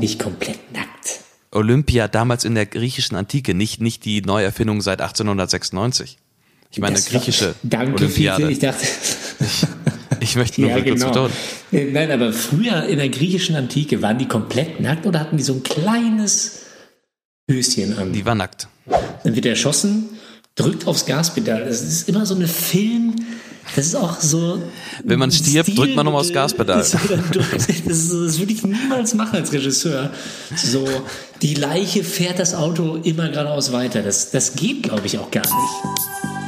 nicht komplett nackt. Olympia damals in der griechischen Antike, nicht, nicht die Neuerfindung seit 1896. Ich meine, Das war- griechische Danke, Olympiade. Fiete, ich dachte. Ich möchte nur ja, kurz genau. betonen. Äh, Nein, aber früher in der griechischen Antike waren die komplett nackt oder hatten die so ein kleines Höschen an? Die war nackt. Dann wird er erschossen, drückt aufs Gaspedal. Das ist immer so eine Film. Das ist auch so. Wenn man stirbt, drückt man nochmal aufs Gaspedal. Das, das, das würde ich niemals machen als Regisseur. So, die Leiche fährt das Auto immer geradeaus weiter. Das, das geht, glaube ich, auch gar nicht.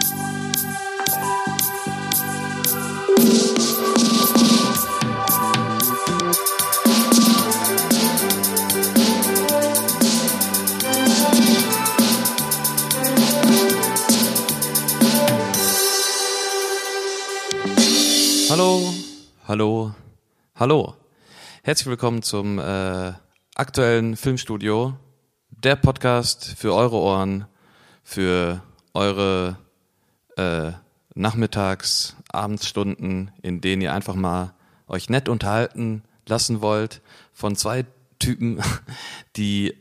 Hallo, hallo. Herzlich willkommen zum äh, aktuellen Filmstudio, der Podcast für eure Ohren, für eure äh, Nachmittags-, Abendsstunden, in denen ihr einfach mal euch nett unterhalten lassen wollt von zwei Typen, die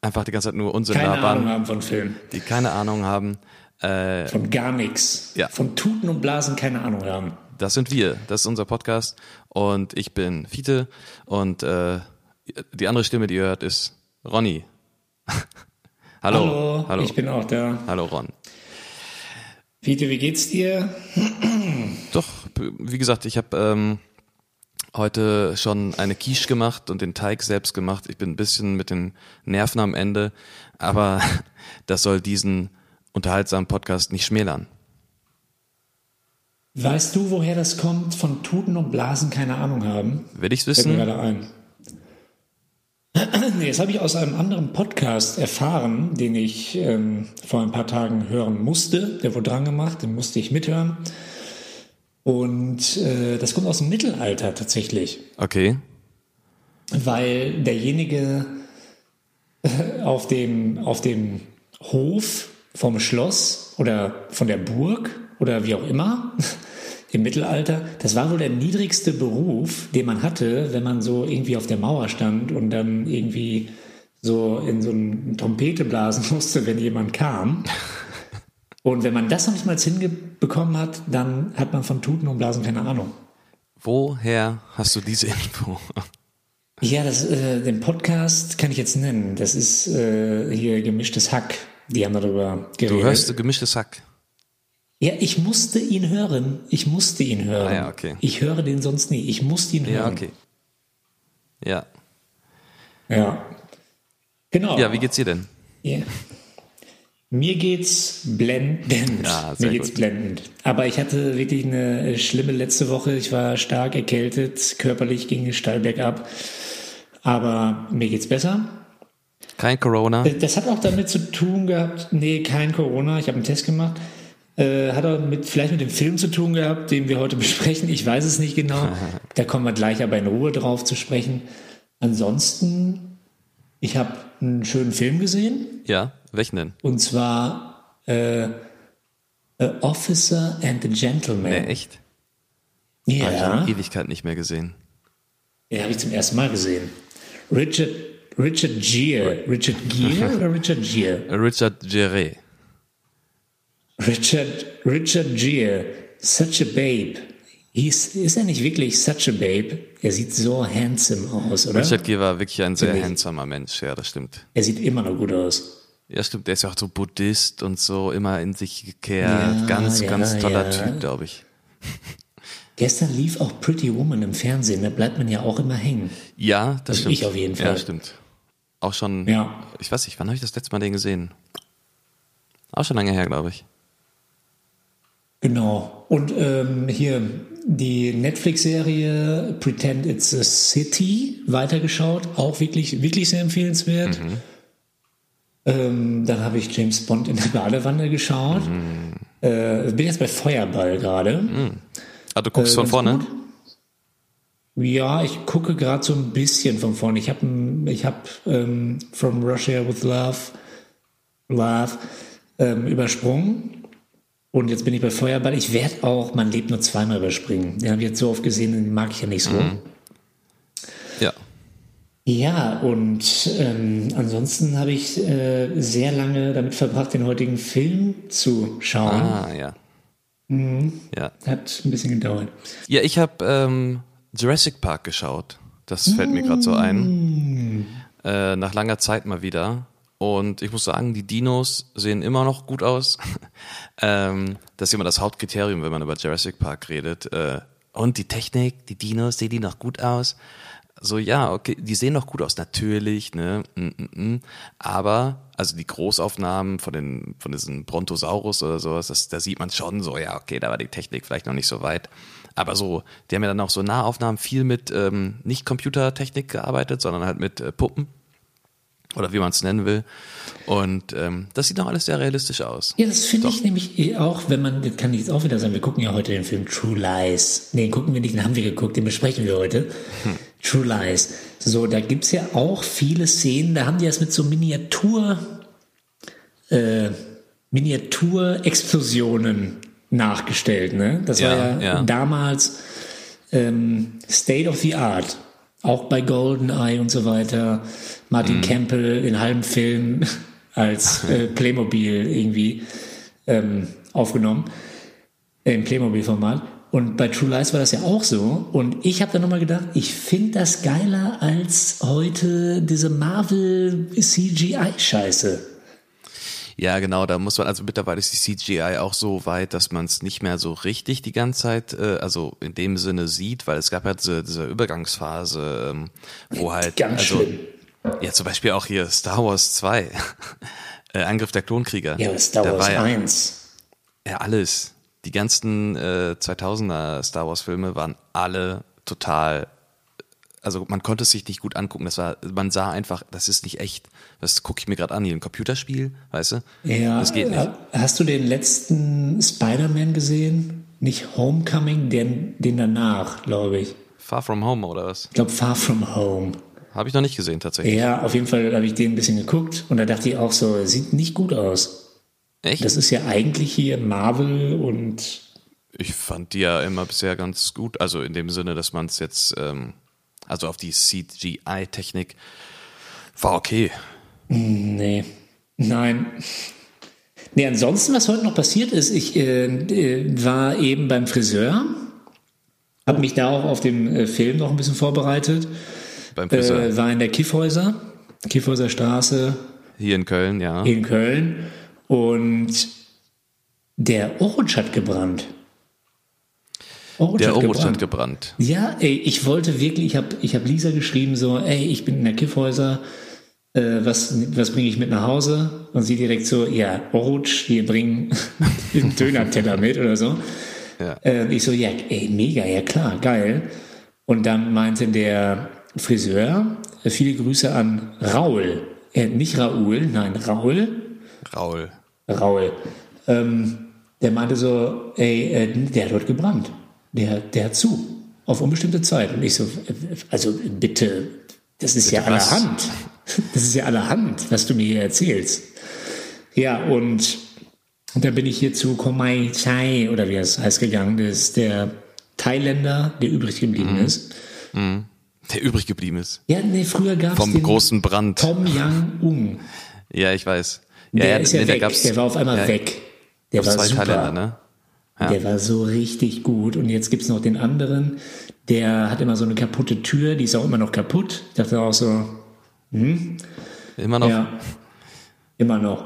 einfach die ganze Zeit nur Unsinn Keine labern, Ahnung haben von Film. die keine Ahnung haben. Äh, Von gar nichts. Ja. Von Tuten und Blasen keine Ahnung haben. Das sind wir, das ist unser Podcast und ich bin Fiete und äh, die andere Stimme, die ihr hört, ist Ronny. hallo, Hallo, hallo, ich bin auch da. hallo Ron. Fiete, wie geht's dir? Doch, wie gesagt, ich habe ähm, heute schon eine Quiche gemacht und den Teig selbst gemacht. Ich bin ein bisschen mit den Nerven am Ende, aber das soll diesen unterhaltsamen Podcast nicht schmälern. Weißt du, woher das kommt? Von Tuten und Blasen keine Ahnung haben? Will ich's Fällt mir wissen? gerade ein. Nee, das habe ich aus einem anderen Podcast erfahren, den ich ähm, vor ein paar Tagen hören musste. Der wurde dran gemacht, den musste ich mithören. Und äh, das kommt aus dem Mittelalter tatsächlich. Okay, weil derjenige äh, auf dem, auf dem Hof vom Schloss oder von der Burg oder wie auch immer im Mittelalter, das war wohl der niedrigste Beruf, den man hatte, wenn man so irgendwie auf der Mauer stand und dann irgendwie so in so eine Trompete blasen musste, wenn jemand kam. Und wenn man das noch nicht mal hinbekommen hat, dann hat man von Tuten und Blasen keine Ahnung. woher hast du diese Info? Ja, das, äh, den Podcast kann ich jetzt nennen. Das ist äh, hier gemischtes Hack. Die haben darüber geredet. Du hörst gemischtes Hack. Ja, ich musste ihn hören. Ich musste ihn hören. Ah ja, okay. Ich höre den sonst nie. Ich musste ihn Ja, hören. okay. Ja. Ja. Genau. Ja, wie geht's dir denn? Ja. Mir geht's blendend. Ja, sehr Mir geht's gut. blendend. Aber ich hatte wirklich eine äh, schlimme letzte Woche. Ich war stark erkältet. Körperlich ging es steil bergab. Aber mir geht's besser. Kein Corona? Das hat auch damit zu tun gehabt, nee, kein Corona, ich habe einen Test gemacht. Äh, hat auch mit, vielleicht mit dem Film zu tun gehabt, den wir heute besprechen. Ich weiß es nicht genau. Da kommen wir gleich aber in Ruhe drauf zu sprechen. Ansonsten, ich habe einen schönen Film gesehen. Ja, welchen denn? Und zwar äh, A Officer and the Gentleman. Nee, echt? Habe ich ja, schon Ewigkeit nicht mehr gesehen. den habe ich zum ersten Mal gesehen. Richard, Richard Gere. Richard Gere oder Richard Gere? Richard Gere. Richard, Richard Gere, such a babe. Hieß, ist er nicht wirklich such a babe? Er sieht so handsome aus, oder? Richard Gere war wirklich ein sehr handsamer Mensch, ja, das stimmt. Er sieht immer noch gut aus. Ja, stimmt, der ist ja auch so Buddhist und so immer in sich gekehrt. Ja, ganz, ja, ganz toller ja. Typ, glaube ich. Gestern lief auch Pretty Woman im Fernsehen, da bleibt man ja auch immer hängen. Ja, das Also stimmt. ich auf jeden Ja, Fall. stimmt. Auch schon, Ja. ich weiß nicht, wann habe ich das letzte Mal den gesehen? Auch schon lange her, glaube ich. Genau. Und ähm, hier die Netflix-Serie Pretend It's a City weitergeschaut, auch wirklich, wirklich sehr empfehlenswert. Mhm. Ähm, dann habe ich James Bond in der Badewanne geschaut. Mhm. Äh, bin jetzt bei Feuerball gerade. Ah, du guckst Äh, von vorne? gut. Ja, ich gucke gerade so ein bisschen von vorne. Ich habe ich hab, ähm, From Russia with Love, Love ähm, übersprungen. Und jetzt bin ich bei Feuerball. Ich werde auch Man lebt nur zweimal überspringen. Den habe ich jetzt so oft gesehen, den mag ich ja nicht so. Mhm. Ja. Ja, und ähm, ansonsten habe ich äh, sehr lange damit verbracht, den heutigen Film zu schauen. Ah, ja. Mhm. Ja, Hat ein bisschen gedauert. ja ich habe ähm, Jurassic Park geschaut. Das fällt mir gerade so ein. Äh, nach langer Zeit mal wieder. Und ich muss sagen, die Dinos sehen immer noch gut aus. ähm, das ist immer das Hauptkriterium, wenn man über Jurassic Park redet. Äh, und die Technik, die Dinos, sehen die noch gut aus? So, ja, okay, die sehen noch gut aus, natürlich, ne, mm, mm, mm. aber, also die Großaufnahmen von den, von diesen Brontosaurus oder sowas, das, da sieht man schon so, ja, okay, da war die Technik vielleicht noch nicht so weit, aber so, die haben ja dann auch so Nahaufnahmen viel mit, ähm, nicht Computertechnik gearbeitet, sondern halt mit äh, Puppen, oder wie man es nennen will, und ähm, das sieht noch alles sehr realistisch aus. Ja, das finde ich nämlich eh auch, wenn man, das kann ich jetzt auch wieder sagen, wir gucken ja heute den Film True Lies. Nee, den gucken wir nicht, den haben wir geguckt, den besprechen wir heute. True Lies. So, da gibt's ja auch viele Szenen, da haben die das mit so Miniatur, äh, Miniaturexplosionen nachgestellt, ne? Das war Ja, ja, ja. damals ähm, State of the Art. Auch bei GoldenEye und so weiter. Martin Campbell in halbem Film als äh, Playmobil irgendwie ähm, aufgenommen. Äh, Im Playmobil-Format. Und bei True Lies war das ja auch so. Und ich habe dann nochmal gedacht, ich finde das geiler als heute diese Marvel-CGI-Scheiße. Ja, genau, da muss man, also mittlerweile ist die CGI auch so weit, dass man es nicht mehr so richtig die ganze Zeit, äh, also in dem Sinne sieht, weil es gab ja diese, diese Übergangsphase, ähm, wo halt, Ganz also, schlimm. Ja, zum Beispiel auch hier Star Wars 2, äh, Angriff der Klonkrieger. Ja, Star Wars war ja, 1. ja, alles. Die ganzen äh, 2000er Star Wars Filme waren alle total also man konnte es sich nicht gut angucken. Das war, man sah einfach, das ist nicht echt. Das gucke ich mir gerade an, hier ein Computerspiel, weißt du? Ja, Das geht nicht. Hast du den letzten Spider-Man gesehen? Nicht Homecoming, den, den danach, glaube ich. Far From Home oder was? Ich glaube Far From Home. Habe ich noch nicht gesehen tatsächlich. Ja, auf jeden Fall habe ich den ein bisschen geguckt und da dachte ich auch so, sieht nicht gut aus. Echt? Das ist ja eigentlich hier Marvel und ich fand die ja immer bisher ganz gut. Also in dem Sinne, dass man es jetzt, ähm, also auf die CGI-Technik war okay. nee, nein. Nee, ansonsten, was heute noch passiert ist, ich äh, äh, war eben beim Friseur, habe mich da auch auf den äh, Film noch ein bisschen vorbereitet, Beim Friseur. äh, war in der Kiffhäuser, Kiffhäuser Straße Hier in Köln, ja. in Köln und der Orange hat gebrannt. Orange Der hat Orange gebrannt. hat gebrannt. Ja, ey, ich wollte wirklich, ich habe ich hab Lisa geschrieben, so, ey, ich bin in der Kiffhäuser, äh, was, was bringe ich mit nach Hause? Und sie direkt so, ja, Orange, wir bringen einen Döner-Teller mit oder so. Ja. Äh, ich so, ja, ey, mega, ja klar, geil. Und dann meinte der Friseur, äh, viele Grüße an Raul. Äh, nicht Raoul, nein, Raul. Raul. Raul. Ähm, der meinte so, ey, äh, der hat dort gebrannt. Der, der hat zu. Auf unbestimmte Zeit. Und ich so, äh, also bitte, das ist ja Bitte was? allerhand. Das ist ja allerhand, was du mir hier erzählst. Ja, und, und dann bin ich hier zu Komai Chai, oder wie es heißt, gegangen. Das ist der Thailänder, der übrig geblieben Mhm. ist. Der übrig geblieben ist. Ja, nee, früher gab es Vom den großen Brand. Tom Yang Un. Ja, ich weiß. Ja, Der ja, ist ja nee, weg. gab's- der war auf einmal ja, weg. Der gab's war super. Thailänder, ne? Ja. Der war so richtig gut. Und jetzt gibt's noch den anderen, der hat immer so eine kaputte Tür, die ist auch immer noch kaputt. Ich dachte auch so, Immer noch. ja, immer noch.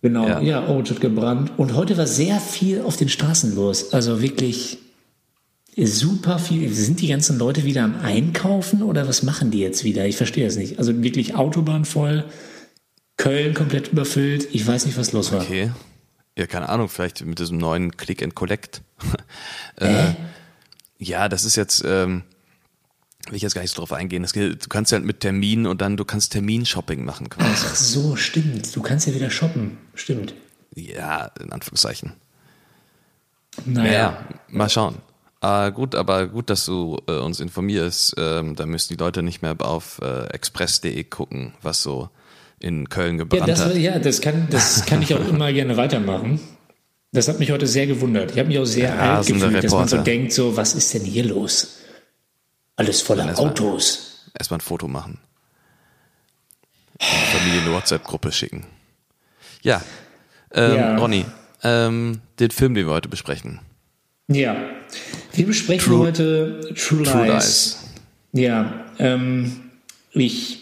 Genau, Ja. ja, Orange hat gebrannt. Und heute war sehr viel auf den Straßen los. Also wirklich super viel. Sind die ganzen Leute wieder am Einkaufen oder was machen die jetzt wieder? Ich verstehe es nicht. Also wirklich Autobahn voll, Köln komplett überfüllt. Ich weiß nicht, was los war. Okay. Ja, keine Ahnung, vielleicht mit diesem neuen Click and Collect. äh, ja, das ist jetzt, ähm, will ich jetzt gar nicht so drauf eingehen. Das, geht- du kannst ja mit Termin und dann, du kannst Terminshopping machen quasi. Ach so, stimmt. Du kannst ja wieder shoppen. Stimmt. Ja, in Anführungszeichen. Naja. Ja, mal schauen. Ah, gut, aber gut, dass du äh, uns informierst. Ähm, da müssen die Leute nicht mehr auf äh, express.de gucken, was so in Köln Ja, gebrannt das, hat. ja das, kann, das kann ich auch immer gerne weitermachen. Das hat mich heute sehr gewundert. Ich habe mich auch sehr alt Rasende gefühlt, dass man so Reporter. denkt, so, was ist denn hier los? Alles voller erst Autos. Erstmal ein Foto machen. Familie eine WhatsApp-Gruppe schicken. Ja, ähm, Ja. Ronny, ähm, den Film, den wir heute besprechen. Ja. Wir besprechen True- heute True, True Lies. Lies. Ja, ähm, ich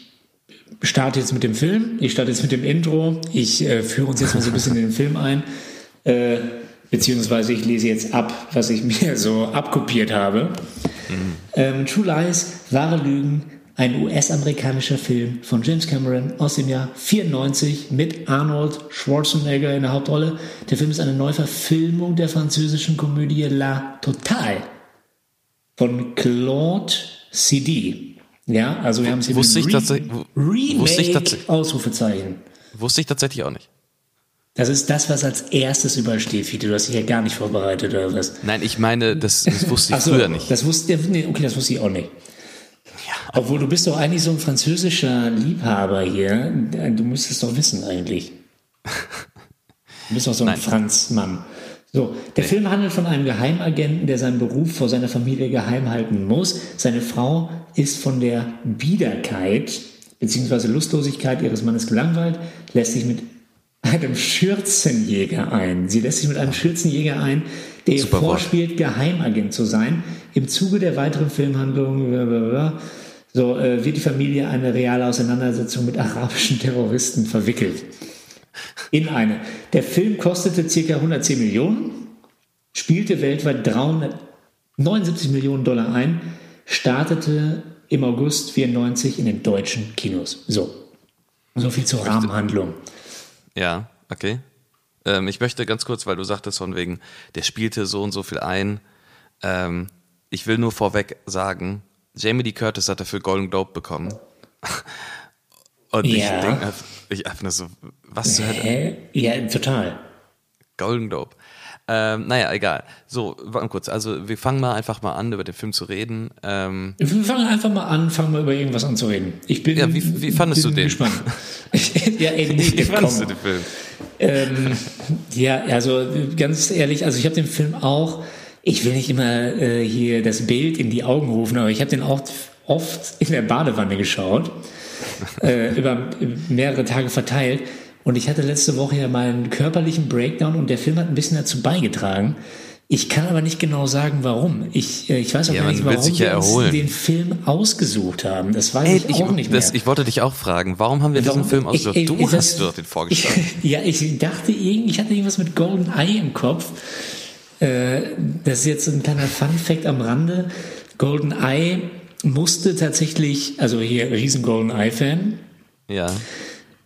starte jetzt mit dem Film. Ich starte jetzt mit dem Intro. Ich äh, führe uns jetzt mal so ein bisschen in den Film ein. Äh, beziehungsweise ich lese jetzt ab, was ich mir so abkopiert habe. Ähm, True Lies, wahre Lügen, ein US-amerikanischer Film von James Cameron aus dem Jahr 94 mit Arnold Schwarzenegger in der Hauptrolle. Der Film ist eine Neuverfilmung der französischen Komödie La Totale von Claude CD. Ja, also wir haben es hier Wusste mit ich Re- tatsächlich- Remake wusste ich Ausrufezeichen. Wusste ich tatsächlich auch nicht. Das ist das, was als erstes überall steht, Fiete. Du hast dich ja gar nicht vorbereitet oder was? Nein, ich meine, das, das wusste ich so, früher nicht. Das wusste, nee, okay, das wusste ich auch nicht. Obwohl du bist doch eigentlich so ein französischer Liebhaber hier. Du müsstest doch wissen eigentlich. Du bist doch so ein Nein. Franzmann. So, der Film handelt von einem Geheimagenten, der seinen Beruf vor seiner Familie geheim halten muss. Seine Frau ist von der Biederkeit bzw. Lustlosigkeit ihres Mannes gelangweilt, lässt sich mit einem Schürzenjäger ein. Sie lässt sich mit einem Schürzenjäger ein, der ihr Wort. vorspielt, Geheimagent zu sein. Im Zuge der weiteren Filmhandlung blablabla, so, äh, wird die Familie eine reale Auseinandersetzung mit arabischen Terroristen verwickelt. In eine. Der Film kostete ca. 110 Millionen, spielte weltweit 379 Millionen Dollar ein, startete im August 94 in den deutschen Kinos. So. So viel zur Rahmenhandlung. Ja, okay. Ähm, ich möchte ganz kurz, weil du sagtest von wegen, der spielte so und so viel ein. Ähm, ich will nur vorweg sagen, Jamie Lee Curtis hat dafür Golden Globe bekommen. Und ich Ja. denke, ich einfach nur so, was zur Hölle? Ja, total. Golden Globe. Ähm, naja, egal. So, warte kurz. Also, wir fangen mal einfach mal an, über den Film zu reden. Ähm, Wir fangen einfach mal an, fangen wir über irgendwas an zu reden. Ich bin, Ja, wie- wie fandest bin du den? Gespannt. ja, ey, nee, wie fandest du den Film? Ähm, ja, also ganz ehrlich, also ich habe den Film auch, ich will nicht immer äh, hier das Bild in die Augen rufen, aber ich habe den auch oft in der Badewanne geschaut, äh, über mehrere Tage verteilt. Und ich hatte letzte Woche ja mal einen körperlichen Breakdown und der Film hat ein bisschen dazu beigetragen. Ich kann aber nicht genau sagen, warum. Ich, äh, ich weiß auch Ja, gar nicht, warum sich ja wir uns den Film ausgesucht haben. Das weiß Ey, ich auch nicht mehr. das, ich wollte dich auch fragen, warum haben wir diesen Warum- Film ausgesucht? ich- ich- Du das- hast doch den vorgeschlagen. Ich, ja, ich dachte, irgend- ich hatte irgendwas mit Golden Eye im Kopf. Äh, das ist jetzt ein kleiner Fun Fact am Rande. Golden Eye musste tatsächlich, also hier riesen Golden Eye Fan, ja.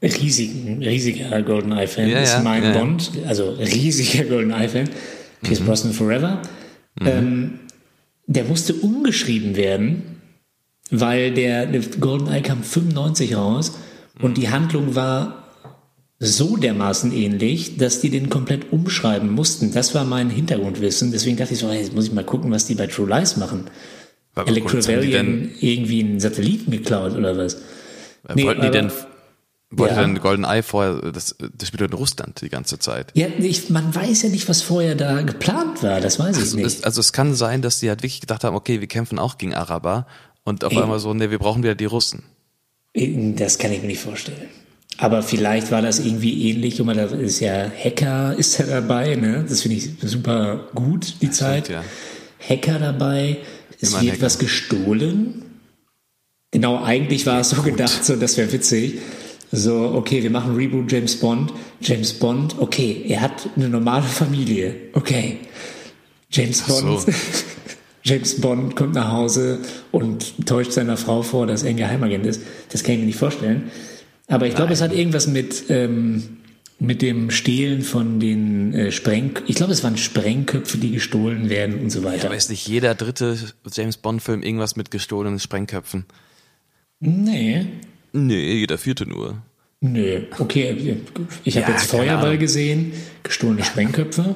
riesigen, riesiger Golden Eye Fan Ja, ist ja, mein ja. Bond, also riesiger Golden Eye Fan, Pierce Brosnan Forever. Mhm. Ähm, der musste umgeschrieben werden, weil der, der Golden Eye kam 95 raus und die Handlung war so dermaßen ähnlich, dass die den komplett umschreiben mussten. Das war mein Hintergrundwissen. Deswegen dachte ich so, jetzt muss ich mal gucken, was die bei True Lies machen. Denn, irgendwie einen Satelliten geklaut oder was? Nee, wollten die denn, wollte Ja. denn Golden Eye vorher, das, das spielt in Russland die ganze Zeit. Ja, ich, man weiß ja nicht, was vorher da geplant war. Das weiß ich Also nicht. es, also es kann sein, dass die halt wirklich gedacht haben, okay, wir kämpfen auch gegen Araber und auf Ey. einmal so, ne, wir brauchen wieder die Russen. Das kann ich mir nicht vorstellen. Aber vielleicht war das irgendwie ähnlich. Mal, da ist ja Hacker ist ja dabei, ne? Das finde ich super gut, die Zeit. ja. Hacker dabei. Es Immer wird Hacker. was gestohlen. Genau, eigentlich war es so gedacht, so das wäre witzig. So, okay, wir machen Reboot James Bond. James Bond, okay, er hat eine normale Familie. Okay. James Ach so. Bond. James Bond kommt nach Hause und täuscht seiner Frau vor, dass er ein Geheimagent ist. Das kann ich mir nicht vorstellen. Aber ich glaube, es hat irgendwas mit, ähm, mit dem Stehlen von den äh, Spreng... Ich glaube, es waren Sprengköpfe, die gestohlen werden und so weiter. Aber ist nicht jeder dritte James Bond Film irgendwas mit gestohlenen Sprengköpfen? nee, Nee, jeder vierte nur. nö. Okay, ich habe Ja, jetzt Feuerball gesehen, gestohlene Sprengköpfe.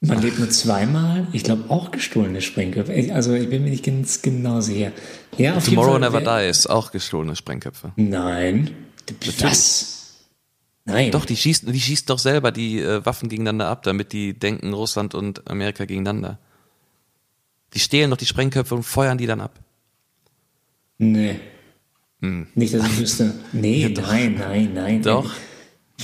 Man lebt nur zweimal. Ich glaube auch gestohlene Sprengköpfe. Also ich bin mir nicht ganz genau sicher. Ja, auf Tomorrow jeden Fall, Never Dies, auch gestohlene Sprengköpfe. Nein. Was? Nein. Doch, die schießen, die schießen doch selber die äh, Waffen gegeneinander ab, damit die denken, Russland und Amerika gegeneinander. Die stehlen doch die Sprengköpfe und feuern die dann ab. Nee. Nicht, dass ich wüsste. Nee, nein, nein, nein. Doch.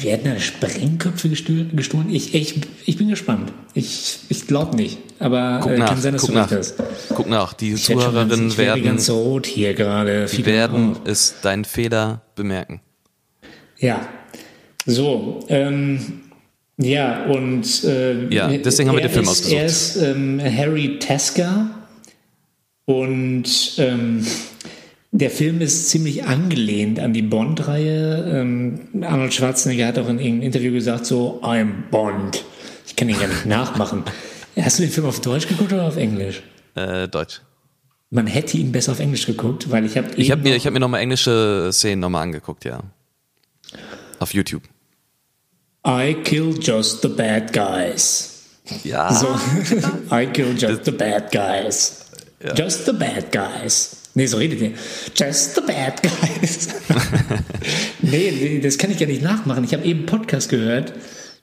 Werden da Sprengköpfe gestohlen? Ich, ich, ich bin gespannt. Ich, ich glaube nicht. Aber Guck äh, nach, kann sein, dass guck du nach. hast. Guck nach, die Ich ganz- Zuhörerinnen ich werde werden, ganz rot hier gerade. die werden oh. es deinen Fehler bemerken. Ja. So, ähm, ja, und äh, Ja, deswegen haben wir den Film ist, ausgesucht. Er ist ähm, Harry Tasker und ähm, der Film ist ziemlich angelehnt an die Bond-Reihe. Ähm, Arnold Schwarzenegger hat auch in irgendeinem Interview gesagt, so, I'm Bond. Ich kann ihn gar nicht nachmachen. Hast du den Film auf Deutsch geguckt oder auf Englisch? Äh, Deutsch. Man hätte ihn besser auf Englisch geguckt, weil ich habe Ich habe mir, ich hab mir nochmal englische Szenen nochmal angeguckt, ja. Auf YouTube. I kill just the bad guys. Ja. So, I kill just the bad guys. Just the bad guys. Nee, so redet ihr. Just the bad guys. nee, das kann ich ja nicht nachmachen. Ich habe eben Podcast gehört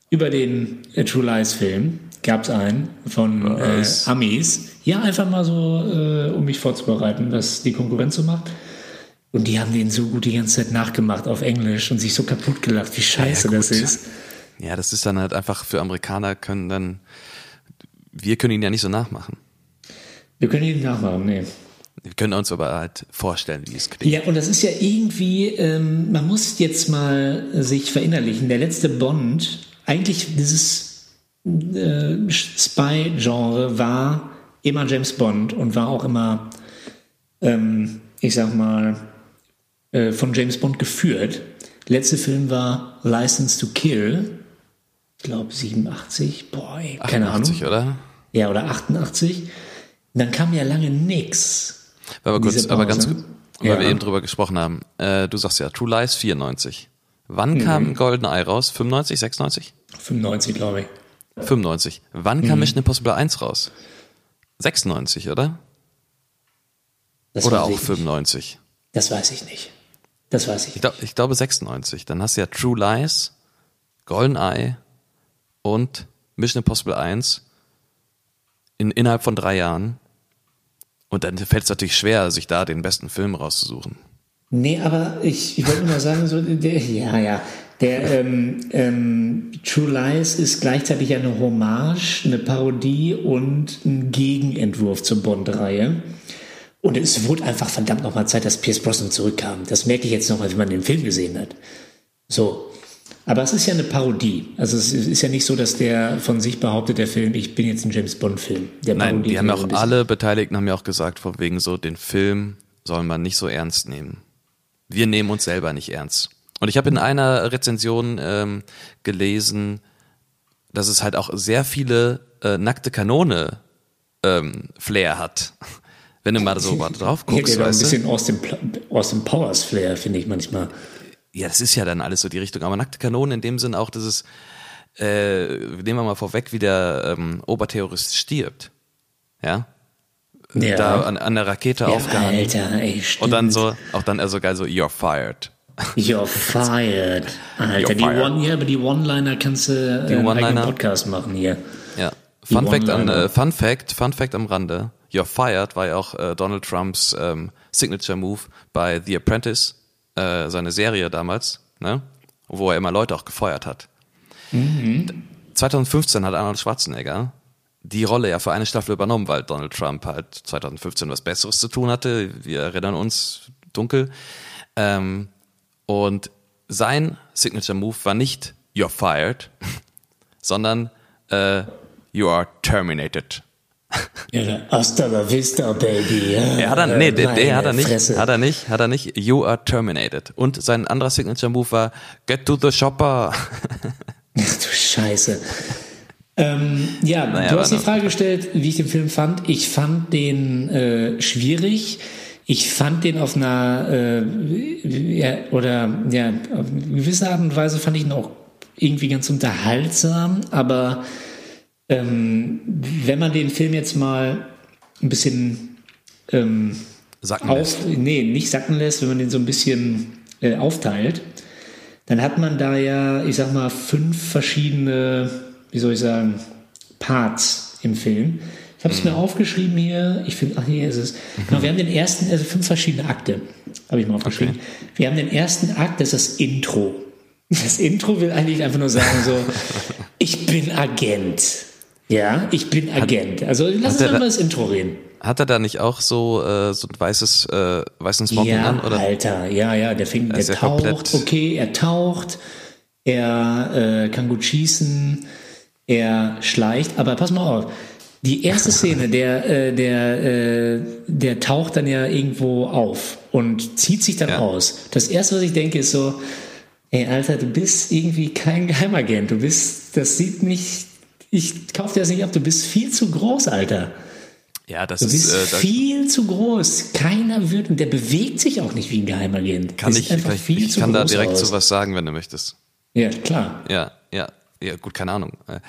über den äh, True Lies Film. Gab es einen von äh? Amis. Ja, einfach mal so, äh, um mich vorzubereiten, was die Konkurrenz so macht. Und die haben den so gut die ganze Zeit nachgemacht auf Englisch und sich so kaputt gelacht, wie scheiße Ja, das gut. ist. Ja, das ist dann halt einfach für Amerikaner können dann, wir können ihn ja nicht so nachmachen. Wir können ihn nachmachen, nee. Wir können uns aber halt vorstellen, wie es klingt. Ja, und das ist ja irgendwie, ähm, man muss jetzt mal sich verinnerlichen. Der letzte Bond, eigentlich dieses äh, Spy-Genre war immer James Bond und war auch immer, ähm, ich sag mal, äh, von James Bond geführt. Der letzte Film war License to Kill. Ich glaube 87. Boah, ey, keine 88, Ahnung. oder? Ja, oder 88. dann kam ja lange nix. Aber kurz, aber ganz weil Ja. wir eben drüber gesprochen haben. Äh, du sagst ja, True Lies 94. Wann Mhm. kam GoldenEye raus? 95, 96? 95, glaube ich. 95. Wann Mhm. kam Mission Impossible 1 raus? 96, oder? Das Oder auch ich nicht. 95? Das weiß ich nicht. Das weiß ich Ich, glaub, ich glaube 96. Dann hast du ja True Lies, GoldenEye und Mission Impossible 1 in, innerhalb von drei Jahren. Und dann fällt es natürlich schwer, sich da den besten Film rauszusuchen. Nee, aber ich, ich wollte nur sagen, so, der, ja, ja, der ähm, ähm, True Lies ist gleichzeitig eine Hommage, eine Parodie und ein Gegenentwurf zur Bond-Reihe. Und es wurde einfach verdammt nochmal Zeit, dass Pierce Brosnan zurückkam. Das merke ich jetzt nochmal, wenn man den Film gesehen hat. So. Aber es ist ja eine Parodie. Also es ist ja nicht so, dass der von sich behauptet, der Film, ich bin jetzt ein James Bond-Film. Der Nein, die haben ja auch alle Beteiligten haben ja auch gesagt, von wegen so, den Film soll man nicht so ernst nehmen. Wir nehmen uns selber nicht ernst. Und ich habe in einer Rezension ähm, gelesen, dass es halt auch sehr viele äh, nackte Kanone ähm, Flair hat. Wenn du mal so drauf guckst, ja doch ein bisschen Austin, Pl- Austin Powers Flair, finde ich manchmal. Ja, das ist ja dann alles so die Richtung. Aber nackte Kanone in dem Sinn auch, dass es, äh, nehmen wir mal vorweg, wie der ähm, Oberterrorist stirbt. Ja? Ja. Da an, an der Rakete Ja, aufgehangen. Alter, ey, stimmt. Und dann so, auch dann also geil so, you're fired. You're fired. Alter, You're die fired. One, ja, aber die One-Liner kannst du äh, einen eigenen? Podcast machen hier. Ja. Fun Fact, an, äh, Fun Fact, Fun Fact am Rande. You're fired war ja auch äh, Donald Trumps ähm, Signature Move bei The Apprentice, äh, seine Serie damals, ne? Wo er immer Leute auch gefeuert hat. 2015 hat Arnold Schwarzenegger die Rolle ja für eine Staffel übernommen, weil Donald Trump halt 2015 was Besseres zu tun hatte. Wir erinnern uns dunkel. Ähm, und sein Signature Move war nicht You're fired, sondern äh, You are terminated. Ja, hasta la vista, baby. Ja, Er hat er, nee, der, der hat er nicht, Fresse. hat er nicht, hat er nicht. You are terminated. Und sein anderer Signature Move war Get to the shopper. Ach du Scheiße. Ähm, ja, Naja, du hast die Frage gestellt, wie ich den Film fand. Ich fand den äh, schwierig. Ich fand den auf einer äh, ja, oder ja, auf eine gewisse Art und Weise fand ich ihn auch irgendwie ganz unterhaltsam, aber ähm, wenn man den Film jetzt mal ein bisschen ähm, Sacken auf, lässt. nee, nicht sacken lässt, wenn man den so ein bisschen äh, aufteilt, dann hat man da ja, ich sag mal, fünf verschiedene, wie soll ich sagen, Parts im Film. Ich habe es mir aufgeschrieben hier. Ich finde, ach hier ist es. Genau, wir haben den ersten, also fünf verschiedene Akte, habe ich mal aufgeschrieben. Wir haben den ersten Akt, das ist das Intro. Das Intro will eigentlich einfach nur sagen so, ich bin Agent. Ja, ich bin Agent. Also lass uns mal das Intro reden. Hat er da nicht auch so, äh, so ein weißes, äh, weißen Smoking Ja, an? Oder? Alter, ja, ja, der fängt, der taucht, komplett- okay, er taucht, er äh, kann gut schießen, er schleicht, aber pass mal auf, die erste Szene, der, äh, der, äh, der taucht dann ja irgendwo auf und zieht sich dann Ja. aus. Das erste, was ich denke, ist so, ey, Alter, du bist irgendwie kein Geheimagent, du bist, das sieht nicht, ich kauf dir das nicht ab, du bist viel zu groß, Alter. Ja, das Du ist, bist äh, da viel zu groß. Keiner wird, und der bewegt sich auch nicht wie ein Geheimagent. kann ich, einfach viel ich zu kann da groß direkt aus. sowas sagen, wenn du möchtest. Ja, klar. Ja, ja, ja, gut, keine Ahnung, äh,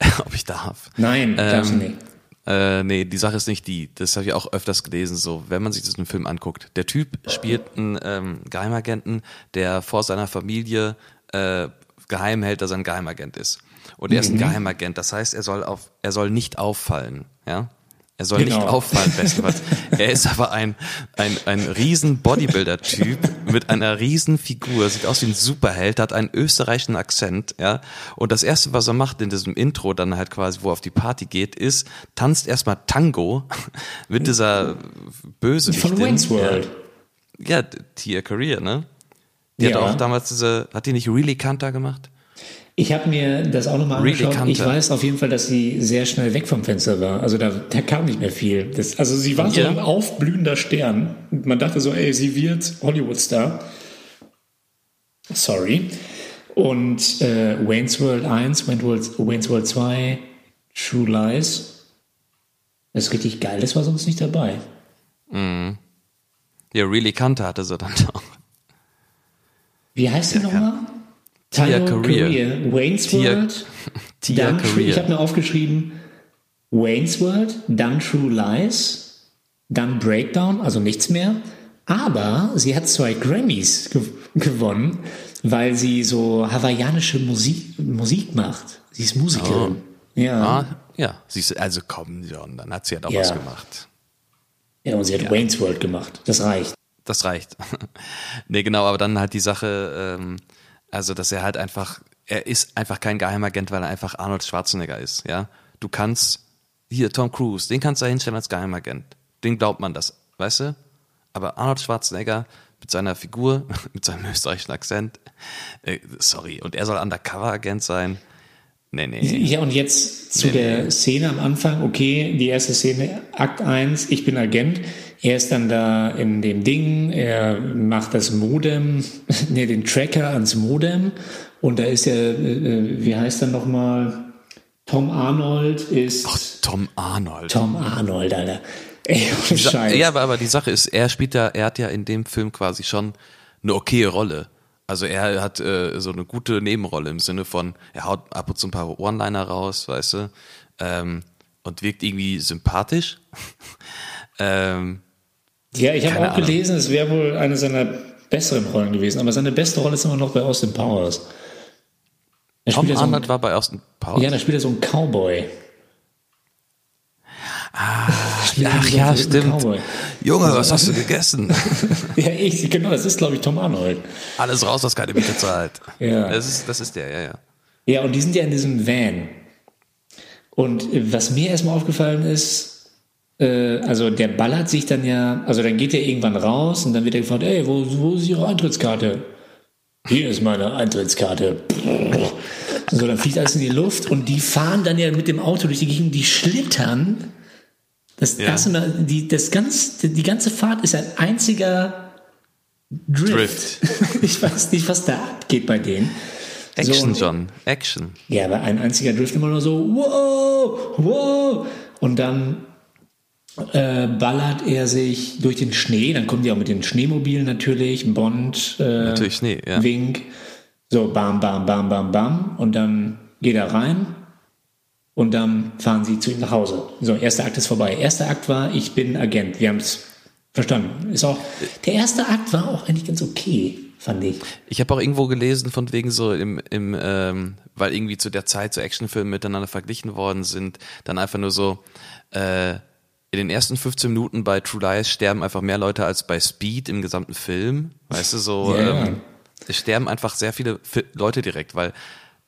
ob ich darf. Nein, darfst du Ähm, nicht. Äh, nee, die Sache ist nicht die. Das habe ich auch öfters gelesen. So, wenn man sich diesen Film anguckt, der Typ spielt einen ähm, Geheimagenten, der vor seiner Familie äh, geheim hält, dass er ein Geheimagent ist. Und er ist Mhm. ein Geheimagent. Das heißt, er soll auf, er soll nicht auffallen. Ja. Er soll Genau. nicht auffallen, bestenfalls. er ist aber ein, ein, ein riesen Bodybuilder-Typ mit einer riesen Figur, sieht aus wie ein Superheld, hat einen österreichischen Akzent, ja. Und das erste, was er macht in diesem Intro, dann halt quasi, wo er auf die Party geht, ist, tanzt erstmal Tango mit dieser Bösewichtin. Von Wayne's World. Ja, ja Tia Career, ne? Die Ja. hat auch damals diese, hat die nicht Really Kanta gemacht? Ich habe mir das auch nochmal Really angeschaut. ich Kante. weiß auf jeden Fall, dass sie sehr schnell weg vom Fenster war. Also da, da kam nicht mehr viel. Das, also sie war so Ja. ein aufblühender Stern. Und Man dachte so, ey, sie wird Hollywood-Star. Sorry. Und äh, Wayne's World 1, Wayne's World, Wayne's World 2, True Lies. Das ist richtig geil, das war sonst nicht dabei. Ja, Really Kanta hatte sie dann auch. Wie heißt die nochmal? Tia Tyler Career. Wayne's Tia- World. Tia True, Career. ich habe mir aufgeschrieben, Wayne's World, dann True Lies, dann Breakdown, also nichts mehr. Aber sie hat zwei Grammys gew gewonnen, weil sie so hawaiianische Musik, Musik macht. Sie ist Musikerin. Ja. Ah, ja, siehst du, also komm, John, dann hat sie halt auch Ja. was gemacht. ja, und sie hat Wayne's World gemacht. Das reicht. Das reicht. nee, genau, aber dann halt die Sache, ähm, also dass er halt einfach, er ist einfach kein Geheimagent, weil er einfach Arnold Schwarzenegger ist, ja. Du kannst, hier, Tom Cruise, den kannst du da hinstellen als Geheimagent. Den glaubt man das, weißt du? Aber Arnold Schwarzenegger mit seiner Figur, mit seinem österreichischen Akzent, äh, sorry, und er soll Undercover-Agent sein. Nee, nee. Ja, und jetzt zu Nee, der Szene am Anfang. Okay, die erste Szene, Akt 1, ich bin Agent. Er ist dann da in dem Ding, er macht das Modem, nee, den Tracker ans Modem. Und da ist ja, äh, wie heißt er nochmal? Tom Arnold ist Ach, Tom Arnold. Tom Arnold, Alter. Ey, ohne Sa- Scheiß. Ja, aber, aber die Sache ist, er spielt ja, er hat ja in dem Film quasi schon eine okaye Rolle. Also er hat äh, so eine gute Nebenrolle im Sinne von, er haut ab und zu ein paar One-Liner raus, weißt du, ähm, und wirkt irgendwie sympathisch. ähm, Ja, ich habe auch Ahnung. gelesen, es wäre wohl eine seiner besseren Rollen gewesen. Aber seine beste Rolle ist immer noch bei Austin Powers. Er Tom ja so ein- Arnold war bei Austin Powers. Ja, da spielt er so einen Cowboy. Ach so ja, einen stimmt. Cowboy. Junge, was hast du gegessen? Ja, ich, genau, das ist, glaube ich, Tom Arnold. Alles raus, was keine Miete zahlt. Ja. Das ist, das ist der, ja, ja. Ja, und die sind ja in diesem Van. Und was mir erstmal aufgefallen ist, also der ballert sich dann ja, also dann geht er irgendwann raus und dann wird er gefragt, ey, wo, wo ist Ihre Eintrittskarte? Hier ist meine Eintrittskarte. So, dann fliegt alles in die Luft und die fahren dann ja mit dem Auto durch die Gegend, die schlittern. Das Ja. erste Mal, die, das ganz, die ganze Fahrt ist ein einziger Drift. Ich weiß nicht, was da abgeht bei denen. So, Action, und- John, Action. ja, aber ein einziger Drift immer nur so, wow, wow. Und dann äh, ballert er sich durch den Schnee. Dann kommen die auch mit den Schneemobilen natürlich. Bond, äh, Natürlich Schnee, ja. Wink. So, bam, bam, bam, bam, bam. Und dann geht er rein. Und dann fahren sie zu ihm nach Hause. So, erster Akt ist vorbei. Erster Akt war, ich bin Agent. Wir haben es verstanden. Ist auch, der erste Akt war auch eigentlich ganz okay, fand ich. Ich habe auch irgendwo gelesen, von wegen so im, im ähm, weil irgendwie zu der Zeit so Actionfilme miteinander verglichen worden sind, dann einfach nur so, äh, in den ersten 15 Minuten bei True Lies sterben einfach mehr Leute als bei Speed im gesamten Film. Weißt du, so Ja. ähm, es sterben einfach sehr viele Leute direkt, weil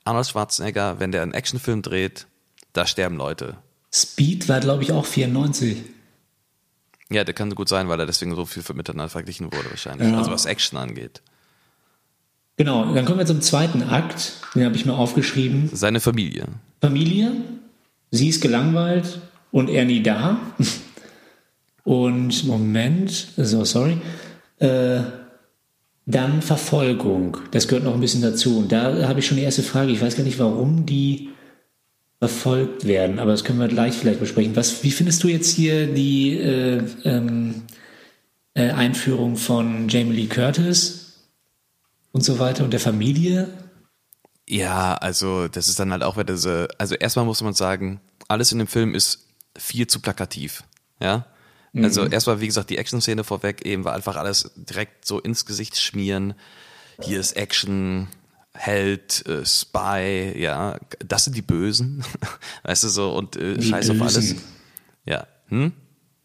Arnold Schwarzenegger, wenn der einen Actionfilm dreht, da sterben Leute. Speed war, glaube ich, auch 94. Ja, der kann gut sein, weil er deswegen so viel miteinander verglichen wurde wahrscheinlich. Ja. Also was Action angeht. Genau, dann kommen wir zum zweiten Akt. Den habe ich mir aufgeschrieben. Seine Familie. Familie, sie ist gelangweilt und er nie da. Und Moment, so sorry. Äh, dann Verfolgung, das gehört noch ein bisschen dazu. Und da habe ich schon die erste Frage. Ich weiß gar nicht, warum die verfolgt werden, aber das können wir gleich vielleicht besprechen. Was, wie findest du jetzt hier die äh, ähm, äh, Einführung von Jamie Lee Curtis und so weiter und der Familie? Ja, also das ist dann halt auch wieder diese, also erstmal muss man sagen, alles in dem Film ist viel zu plakativ, ja. Also erstmal, wie gesagt, die Action-Szene vorweg eben war einfach alles direkt so ins Gesicht schmieren. Hier ist Action, Held, äh, Spy, ja, das sind die Bösen, weißt du so und äh, Scheiß auf alles. Bösen. Ja, hm?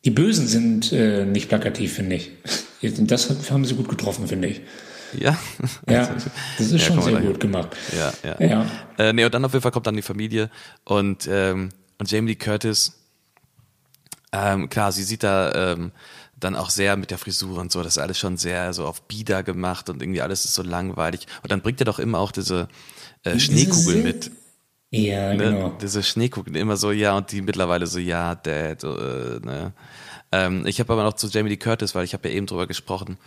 Die Bösen sind äh, nicht plakativ, finde ich. Das haben sie gut getroffen, finde ich. Ja. Ja, das ist Ja, schon sehr gut gemacht. Ja, ja. Ja. Äh, nee, und dann auf jeden Fall kommt dann die Familie und, ähm, und Jamie Lee Curtis, ähm, klar, sie sieht da ähm, dann auch sehr mit der Frisur und so, das ist alles schon sehr so auf Bieder gemacht und irgendwie alles ist so langweilig. Und dann bringt er doch immer auch diese äh, Schneekugeln mit. Ja, Ne? genau. Diese Schneekugeln immer so, ja, und die mittlerweile so, ja, Dad, äh, ne. Ähm, ich habe aber noch zu Jamie Lee Curtis, weil ich habe ja eben drüber gesprochen,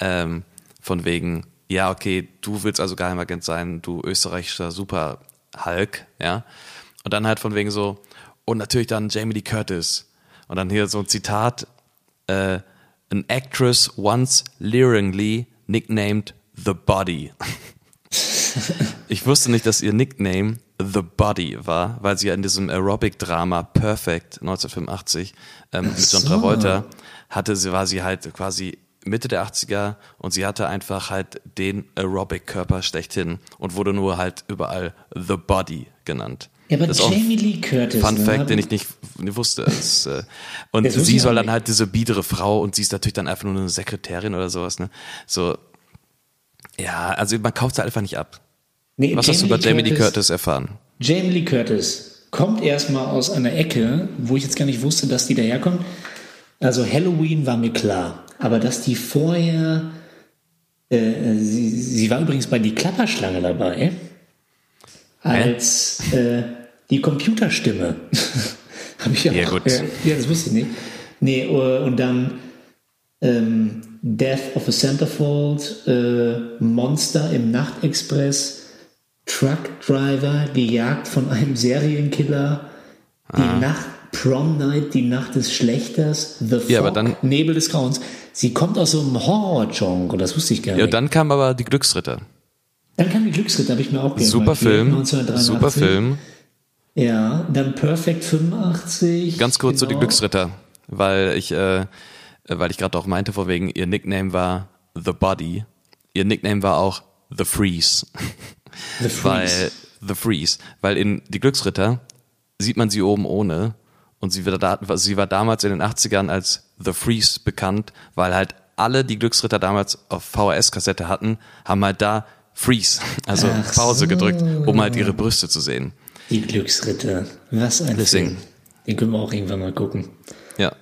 ähm, von wegen, ja, okay, du willst also Geheimagent sein, du österreichischer Super Hulk, ja. Und dann halt von wegen so, und natürlich dann Jamie Lee Curtis. Und dann hier so ein Zitat, äh, an actress once leeringly nicknamed The Body. Ich wusste nicht, dass ihr Nickname The Body war, weil sie ja in diesem Aerobic-Drama Perfect 1985 ähm, mit John. Travolta hatte, sie war sie halt quasi Mitte der 80er und sie hatte einfach halt den Aerobic-Körper schlechthin und wurde nur halt überall The Body genannt. Ja, aber das ist auch ein Jamie Lee Curtis. Fun ne, Fact, den ich nicht, nicht wusste. Das, äh, und sie soll dann halt diese biedere Frau und sie ist natürlich dann einfach nur eine Sekretärin oder sowas, ne? So, ja, also man kauft sie einfach nicht ab. Nee, Was hast du über Jamie Lee Curtis erfahren? Jamie Lee Curtis kommt erstmal aus einer Ecke, wo ich jetzt gar nicht wusste, dass die daherkommt. Also Halloween war mir klar, aber dass die vorher, äh, sie, sie war übrigens bei Die Klapperschlange dabei, als äh, die Computerstimme. Habe ich ja, Ja, auch, gut. Ja, ja, das wusste ich nicht. Nee, äh, und dann ähm, Death of a Centerfold, äh, Monster im Nachtexpress, Truck Driver, gejagt von einem Serienkiller, die Ah. Nacht, Prom Night, die Nacht des Schlechters, The Fog, Ja, aber dann- Nebel des Grauens. Sie kommt aus so einem Horror-Genre, das wusste ich gar Ja, nicht. dann kam aber die Glücksritter. Dann kam die Glücksritter, habe ich mir auch Super gemerkt, Film, 1983. super Film. Ja, dann Perfect 85. Ganz kurz zu die genau. Glücksritter, weil ich, äh, weil ich gerade auch meinte, vor wegen ihr Nickname war The Body, ihr Nickname war auch The Freeze. The Freeze. Weil The Freeze, weil in die Glücksritter sieht man sie oben ohne und sie war, da, sie war damals in den 80ern als The Freeze bekannt, weil halt alle die Glücksritter damals auf VHS-Kassette hatten, haben halt da Freeze, also Ach Pause so. gedrückt, um halt ihre Brüste zu sehen. Die Glücksritter. Was ein Deswegen. Film. Den können wir auch irgendwann mal gucken. Ja.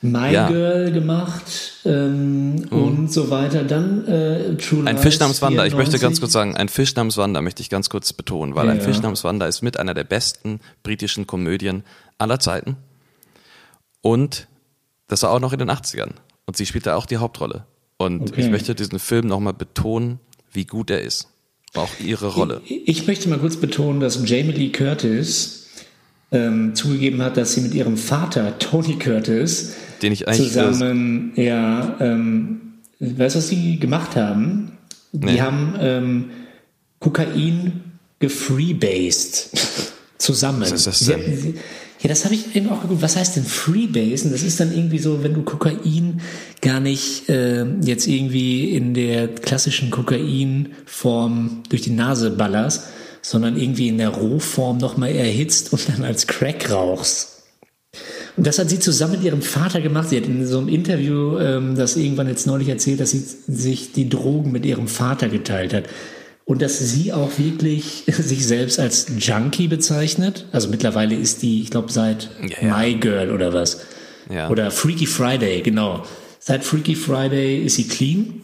My Ja. Mhm. Girl gemacht ähm, und so weiter. Dann äh, True Ein Fisch namens Wanda. Ich möchte 94. ganz kurz sagen, ein Fisch namens Wanda möchte ich ganz kurz betonen, weil ein Ja. Fisch namens Wanda ist mit einer der besten britischen Komödien aller Zeiten. Und das war auch noch in den 80ern. Und sie spielte auch die Hauptrolle. Und Okay. ich möchte diesen Film nochmal betonen, wie gut er ist. Auch ihre Rolle. Ich möchte mal kurz betonen, dass Jamie Lee Curtis ähm, zugegeben hat, dass sie mit ihrem Vater Tony Curtis Den ich eigentlich zusammen, ja, ähm, weißt du, was sie gemacht haben? Die Nee. haben ähm, Kokain gefreebased zusammen. Was ist das Sie, denn? sie, Ja, das habe ich eben auch geguckt. Was heißt denn Freebase? das ist dann irgendwie so, wenn du Kokain gar nicht äh, jetzt irgendwie in der klassischen Kokainform durch die Nase ballerst, sondern irgendwie in der Rohform nochmal erhitzt und dann als Crack rauchst. Und das hat sie zusammen mit ihrem Vater gemacht. Sie hat in so einem Interview ähm, das irgendwann jetzt neulich erzählt, dass sie sich die Drogen mit ihrem Vater geteilt hat. Und dass sie auch wirklich sich selbst als Junkie bezeichnet. Also mittlerweile ist die, ich glaube, seit ja, ja. My Girl oder was. Ja. Oder Freaky Friday, genau. Seit Freaky Friday ist sie clean.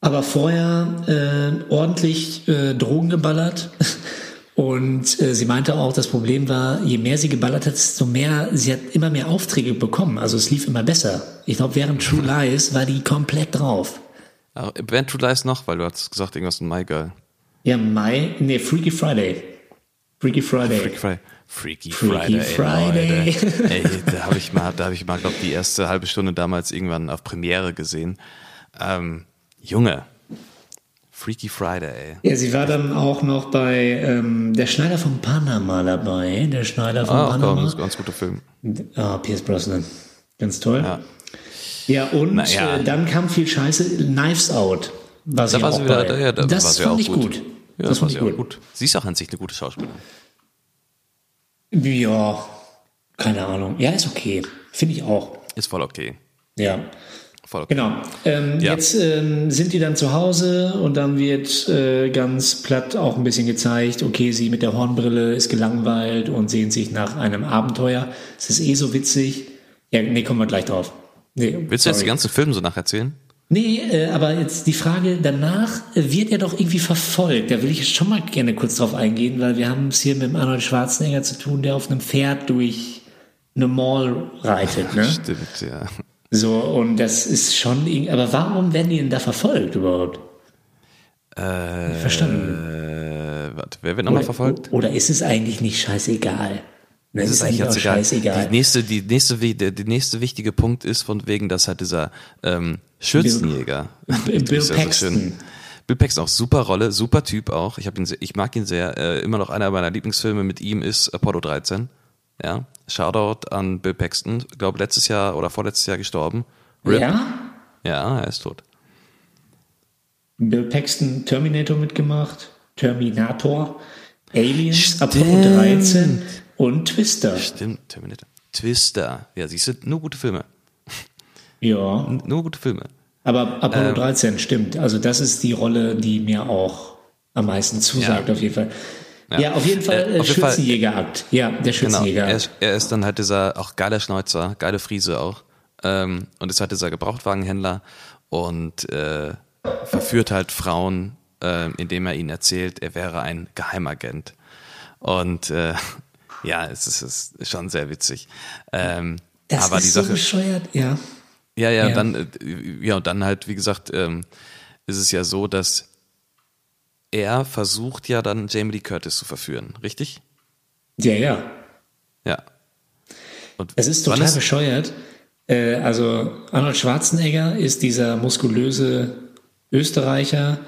Aber vorher äh, ordentlich äh, Drogen geballert. Und äh, sie meinte auch, das Problem war, je mehr sie geballert hat, desto mehr, sie hat immer mehr Aufträge bekommen. Also es lief immer besser. Ich glaube, während True Lies war die komplett drauf. Aber während True Lies noch, weil du hast gesagt, irgendwas in My Girl. Ja, My, nee, Freaky Friday. Freaky Friday. Freaky Friday. Freaky, Freaky Friday. Friday. Ey, da habe ich mal, da habe ich mal, glaube die erste halbe Stunde damals irgendwann auf Premiere gesehen. Ähm, Junge, Freaky Friday. Ja, sie war dann auch noch bei ähm, Der Schneider von Panama dabei. Der Schneider von ah, Panama. Komm, das ist ein ganz guter Film. Ah, Pierce Brosnan. Ganz toll. Ja, ja und ja. Äh, dann kam viel Scheiße. Knives Out. War da war sie wieder, da, ja, da das war sie fand auch gut. gut. Ja, das fand ich gut. gut. Sie ist auch an sich eine gute Schauspielerin. Ja, keine Ahnung. Ja, ist okay. Finde ich auch. Ist voll okay. Ja. Voll okay. Genau. Ähm, ja. Jetzt ähm, sind die dann zu Hause und dann wird äh, ganz platt auch ein bisschen gezeigt, okay, sie mit der Hornbrille ist gelangweilt und sehnt sich nach einem Abenteuer. Es ist eh so witzig. Ja, nee, kommen wir gleich drauf. Nee, Willst sorry. du jetzt die ganzen Filme so nacherzählen? Nee, äh, aber jetzt die Frage danach, äh, wird er doch irgendwie verfolgt? Da will ich schon mal gerne kurz drauf eingehen, weil wir haben es hier mit Arnold Schwarzenegger zu tun, der auf einem Pferd durch eine Mall reitet. Ne? Stimmt, ja. So, und das ist schon, aber warum werden die denn da verfolgt überhaupt? Äh, Verstanden. Warte, wer wird nochmal verfolgt? Oder ist es eigentlich nicht scheißegal? Ne, das ist, ist eigentlich auch scheißegal. Die nächste, die nächste, der, der nächste wichtige Punkt ist von wegen, dass halt dieser ähm, Schürzenjäger. Bill, Bill Paxton. So Bill Paxton auch super Rolle, super Typ auch. Ich habe ihn, ich mag ihn sehr. Äh, immer noch einer meiner Lieblingsfilme mit ihm ist Apollo 13. Ja, Shoutout an Bill Paxton. Ich glaube, letztes Jahr oder vorletztes Jahr gestorben. Rip. Ja? Ja, er ist tot. Bill Paxton Terminator mitgemacht, Terminator, Aliens, Stimmt. Apollo 13 und Twister. Stimmt, Terminator. Twister. Ja, siehst du, nur gute Filme. Ja. N nur gute Filme. Aber Apollo ähm, 13 stimmt. Also das ist die Rolle, die mir auch am meisten zusagt, ja. auf jeden Fall. Ja, ja auf jeden Fall äh, Schützenjägerakt. Ja, der Schützenjäger. Genau. Er, ist, er ist dann halt dieser auch geiler Schneuzer, geile Friese auch. Ähm, und ist halt dieser Gebrauchtwagenhändler und äh, verführt halt Frauen, äh, indem er ihnen erzählt, er wäre ein Geheimagent. Und äh, ja, es ist, es ist schon sehr witzig. Ähm, das aber ist die Sache, so bescheuert, ja. Ja, ja, ja. dann, äh, ja, und dann halt, wie gesagt, ähm, ist es ja so, dass er versucht ja dann Jamie Lee Curtis zu verführen, richtig? Ja, ja. Ja. Und es ist total ist bescheuert. Äh, also Arnold Schwarzenegger ist dieser muskulöse Österreicher,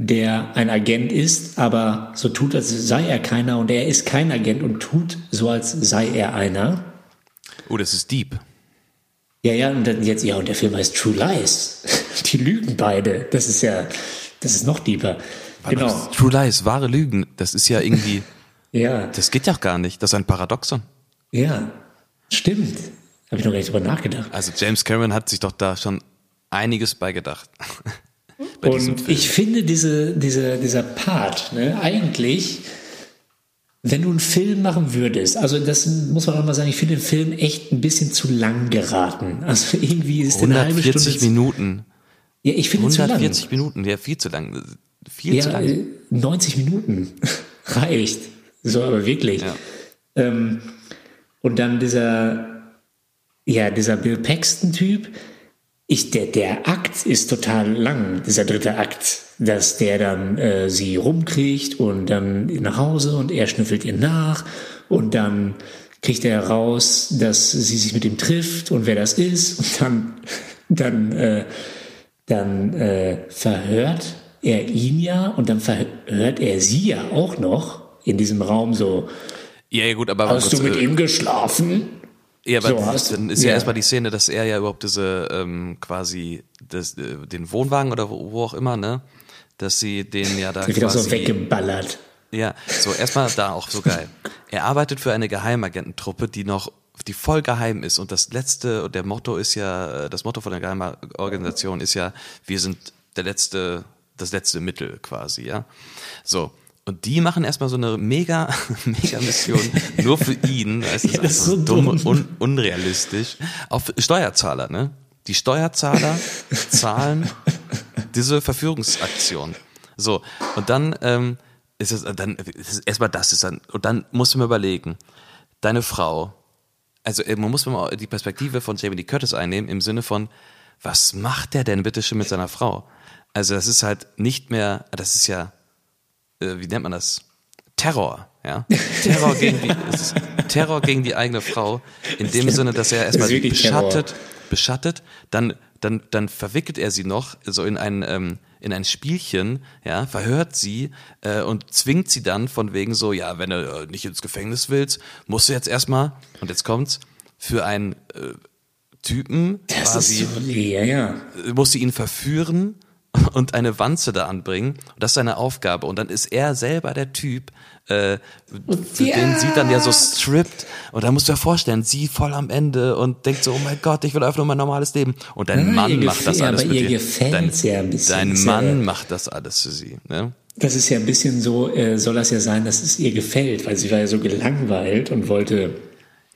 der ein Agent ist, aber so tut, als sei er keiner und er ist kein Agent und tut so, als sei er einer. Oh, das ist deep. Ja, ja, und dann jetzt, ja, und der Film heißt True Lies. Die lügen beide. Das ist ja, das ist noch deeper. Genau. True Lies, wahre Lügen, das ist ja irgendwie. ja. Das geht ja auch gar nicht. Das ist ein Paradoxon. Ja, stimmt. Habe ich noch gar nicht drüber nachgedacht. Also James Cameron hat sich doch da schon einiges beigedacht. Bei Und ich finde diese, diese, dieser Part, ne, eigentlich, wenn du einen Film machen würdest, also das muss man auch mal sagen, ich finde den Film echt ein bisschen zu lang geraten. Also irgendwie ist 140 eine halbe Stunde. Minuten. Ja, ich finde 140 Minuten, ja, viel zu lang. Viel ja, zu lang. 90 Minuten reicht. So, aber wirklich. Ja. Ähm, und dann dieser, ja, dieser Bill Paxton-Typ, ich, der, der Akt ist total lang, dieser dritte Akt, dass der dann äh, sie rumkriegt und dann nach Hause und er schnüffelt ihr nach und dann kriegt er raus, dass sie sich mit ihm trifft und wer das ist und dann, dann, äh, dann äh, verhört er ihn ja und dann verhört er sie ja auch noch in diesem Raum so Ja, ja gut, aber Hast du mit äh, ihm geschlafen? Ja, aber So, hast- dann ist ja, ja. erstmal die Szene, dass er ja überhaupt diese ähm, quasi das, äh, den Wohnwagen oder wo, wo auch immer, ne? Dass sie den ja da Der wird auch so weggeballert. Ja, so erstmal da auch so geil. Er arbeitet für eine Geheimagententruppe, die noch die voll geheim ist und das letzte und der Motto ist ja äh, das Motto von der Geheimorganisation ist ja wir sind der letzte das letzte Mittel quasi, ja. So und die machen erstmal so eine mega mega Mission nur für ihn, es ist, Ja, das ist so dumm, und un, unrealistisch auf Steuerzahler, ne? Die Steuerzahler zahlen diese Verführungsaktion. So, und dann ähm, ist es dann ist erstmal das ist dann und dann musst du mir überlegen, deine Frau, also äh, man muss mal die Perspektive von Jamie Lee Curtis einnehmen im Sinne von was macht der denn bitte schön mit seiner Frau? Also das ist halt nicht mehr, das ist ja äh, wie nennt man das? Terror, ja? Terror gegen die Terror gegen die eigene Frau in dem Sinne, dass er erstmal Das beschattet, beschattet, dann dann dann verwickelt er sie noch so in ein ähm, in ein Spielchen, ja, verhört sie äh, und zwingt sie dann von wegen so, ja, wenn du äh, nicht ins Gefängnis willst, musst du jetzt erstmal und jetzt kommt's für einen äh, Typen Das quasi ist so, ja, ja. musste ihn verführen und eine Wanze da anbringen. Und das ist seine Aufgabe. Und dann ist er selber der Typ, äh, für Ja. den sie dann ja so strippt. Und da musst du dir vorstellen, sie voll am Ende und denkt so, oh mein Gott, ich will einfach nur mein normales Leben. Und dein Ja, Mann macht das alles aber mit ihr dir. dein, ja ein bisschen. Dein Mann macht das alles für sie. Ne? Das ist ja ein bisschen so, äh, soll das ja sein, dass es ihr gefällt, weil sie war ja so gelangweilt und wollte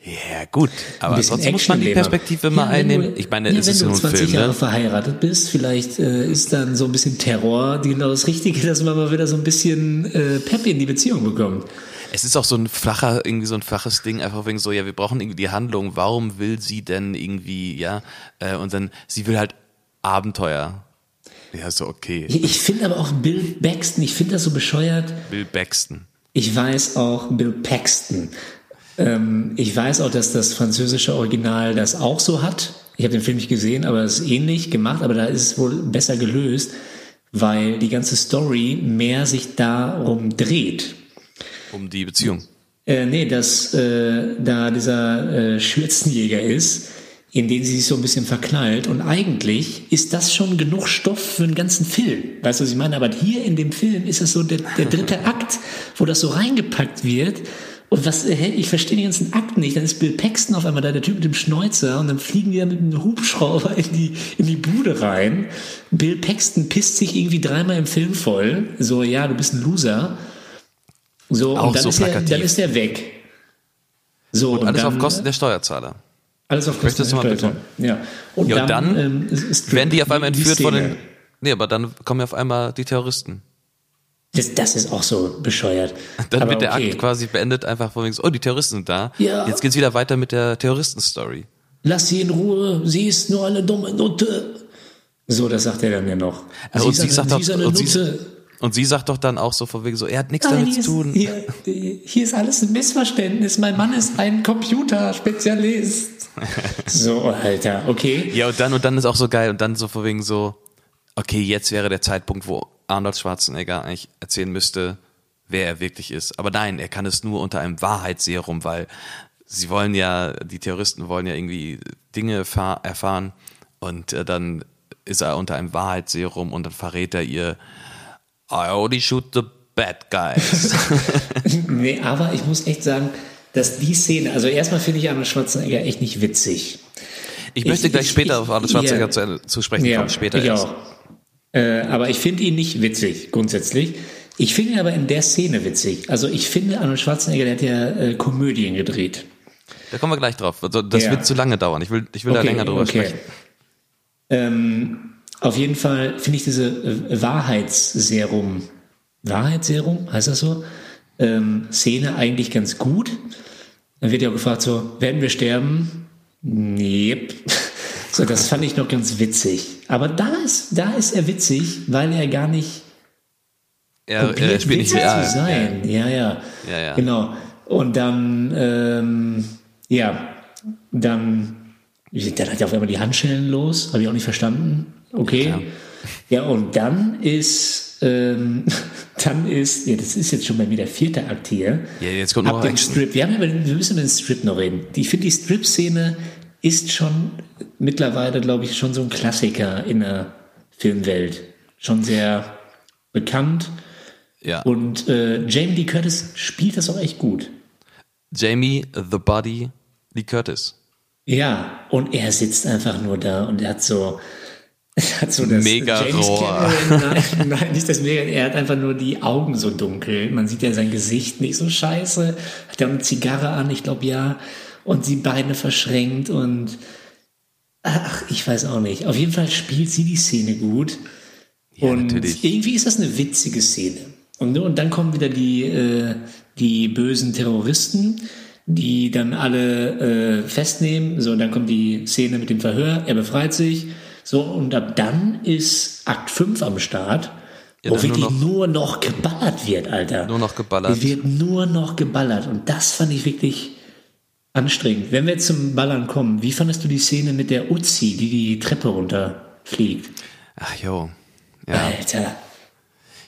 Ja, gut. Aber bisschen sonst muss man die. Perspektive mal Ja, einnehmen. Du, ich meine, ja, es wenn ist du nur ein 20 Film, Jahre ne? verheiratet bist, vielleicht äh, ist dann so ein bisschen Terror genau das Richtige, dass man mal wieder so ein bisschen äh, Pep in die Beziehung bekommt. Es ist auch so ein flacher, irgendwie so ein flaches Ding, einfach wegen so, ja, wir brauchen irgendwie die Handlung, warum will sie denn irgendwie, ja, äh, und dann, sie will halt Abenteuer. Ja, so okay. Ich, ich finde aber auch Bill Paxton, ich finde das so bescheuert. Bill Baxton. Ich weiß auch Bill Paxton. Ähm, ich weiß auch, dass das französische Original das auch so hat. Ich habe den Film nicht gesehen, aber es ist ähnlich gemacht, aber da ist es wohl besser gelöst, weil die ganze Story mehr sich darum dreht. Um die Beziehung. Äh, nee, dass äh, da dieser äh, Schürzenjäger ist, in den sie sich so ein bisschen verknallt. Und eigentlich ist das schon genug Stoff für einen ganzen Film. Weißt du, was ich meine? Aber hier in dem Film ist es so der, der dritte Akt, wo das so reingepackt wird. Und was, hä, ich verstehe die ganzen Akten nicht. Dann ist Bill Paxton auf einmal da, der Typ mit dem Schnäuzer, und dann fliegen die da mit einem Hubschrauber in die, in die Bude rein. Bill Paxton pisst sich irgendwie dreimal im Film voll. So, ja, du bist ein Loser. So, Auch und dann, so ist er, plakativ. dann ist er weg. So, Und alles dann, auf Kosten der Steuerzahler. alles auf Kosten Möchtest du der mal Steuer. Ja. Und Ja, und dann, dann ähm, ist, ist Werden die auf einmal entführt von den, nee, aber dann kommen ja auf einmal die Terroristen. Das, das ist auch so bescheuert. Dann Aber wird der okay. Akt quasi beendet, einfach von wegen so, oh, die Terroristen sind da. Ja. Jetzt geht's wieder weiter mit der Terroristen-Story. Lass sie in Ruhe, sie ist nur eine dumme Nutte. So, das sagt er dann ja noch. Also, und ist sie eine, sagt sie doch- ist und sie-. Und sie sagt doch dann auch so von wegen so, er hat nichts Nein, damit zu ist, tun. hier, hier ist alles ein Missverständnis. Mein Mann ist ein Computerspezialist. so, Alter, okay. Ja, und dann, und dann ist auch so geil, und dann so von wegen so, okay, jetzt wäre der Zeitpunkt, wo Arnold Schwarzenegger eigentlich erzählen müsste, wer er wirklich ist. Aber nein, er kann es nur unter einem Wahrheitsserum, weil sie wollen ja, die Terroristen wollen ja irgendwie Dinge erfahr- erfahren und äh, dann ist er unter einem Wahrheitsserum und dann verrät er ihr, I only shoot the bad guys. Nee, aber ich muss echt sagen, dass die Szene, also erstmal finde ich Arnold Schwarzenegger echt nicht witzig. Ich möchte Ich- gleich ich- später ich- auf Arnold Schwarzenegger ja. zu, zu sprechen kommen, später ich erst. auch. Äh, aber ich finde ihn nicht witzig, grundsätzlich. Ich finde ihn aber in der Szene witzig. Also ich finde, Arnold Schwarzenegger, der hat ja äh, Komödien gedreht. Da kommen wir gleich drauf. Also, das Ja. wird zu lange dauern. Ich will, ich will da länger drüber sprechen. Ähm, auf jeden Fall finde ich diese äh, Wahrheitsserum, Wahrheitsserum, heißt das so, ähm, Szene eigentlich ganz gut. Dann wird ja auch gefragt so, werden wir sterben? Nee. So, das fand ich noch ganz witzig. Aber da ist, da ist er witzig, weil er gar nicht Er, er probiert, spielt nicht witzig real. zu sein. Ja, ja. Ja, ja. Genau. Und dann, ähm, ja, dann, dann hat er auf einmal die Handschellen los. Habe ich auch nicht verstanden. Okay. Ja. Ja, und dann ist ähm, dann ist, ja, das ist jetzt schon mal wieder vierte Akt hier. Ja, jetzt kommt Ab noch Action. Strip. Wir, haben über wir müssen über den Strip noch reden. Ich finde, die Strip-Szene ist schon mittlerweile, glaube ich, schon so ein Klassiker in der Filmwelt. Schon sehr bekannt. Ja. Und äh, Jamie Lee Curtis spielt das auch echt gut. Jamie, The Body, Lee Curtis. Ja, und er sitzt einfach nur da und er hat so, er hat so das Mega James Rohr. Nein, nein, nicht das Mega, er hat einfach nur die Augen so dunkel. Man sieht ja sein Gesicht nicht so scheiße. Hat er eine Zigarre an, ich glaube ja. Und die Beine verschränkt und ach, ich weiß auch nicht. Auf jeden Fall spielt sie die Szene gut. Ja, und natürlich. irgendwie ist das eine witzige Szene. Und, und dann kommen wieder die, äh, die bösen Terroristen, die dann alle äh, festnehmen. So, und dann kommt die Szene mit dem Verhör, er befreit sich. So, und ab dann ist Akt 5 am Start, Ja, wo dann nur wirklich noch- nur noch, geballert wird, Alter. Nur noch geballert. Es wird nur noch geballert. Und das fand ich wirklich anstrengend. Wenn wir jetzt zum Ballern kommen, wie fandest du die Szene mit der Uzi, die die Treppe runterfliegt? Ach jo. Ja, Alter.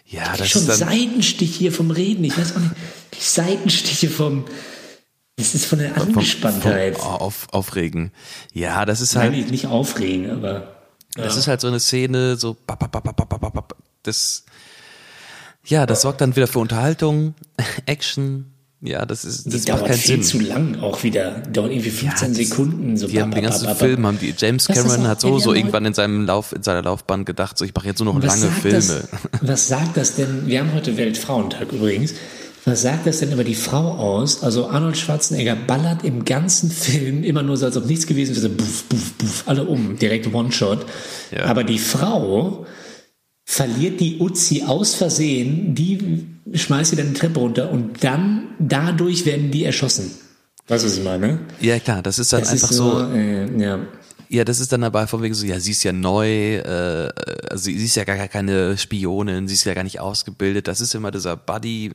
ja das schon ist dann. Seitenstich hier vom Reden. Ich weiß auch nicht. Die Seitenstiche vom. Das ist von der vom- Angespanntheit. vom auf, aufregen. Ja, das ist Nein, halt, nicht, nicht aufregen, aber. das ist halt so eine Szene, so, das, ja, das sorgt dann wieder für Unterhaltung, Action. Ja, das ist, Die das macht dauert keinen viel Sinn. zu lang auch wieder. Dauert irgendwie 15 das- Sekunden. So Die haben den ganzen Film, haben die, James Cameron auch- hat ja, so, die so irgendwann in seinem Lauf, in seiner Laufbahn gedacht, so, ich mache jetzt nur noch Was lange Filme. Das, was sagt das denn? Wir haben heute Weltfrauentag übrigens. Was sagt das denn über die Frau aus? Also Arnold Schwarzenegger ballert im ganzen Film immer nur so, als ob nichts gewesen wäre. So buff, buff, buff, alle um, direkt One-Shot. Ja. Aber die Frau verliert die Uzi aus Versehen, die schmeißt sie dann die Treppe runter und dann dadurch werden die erschossen. Weißt du, was ich meine? Ja, klar, das ist dann Das einfach ist so, äh, ja. Ja, das ist dann dabei von wegen so, ja, sie ist ja neu, äh, also sie ist ja gar keine Spionin, sie ist ja gar nicht ausgebildet. Das ist immer dieser Buddy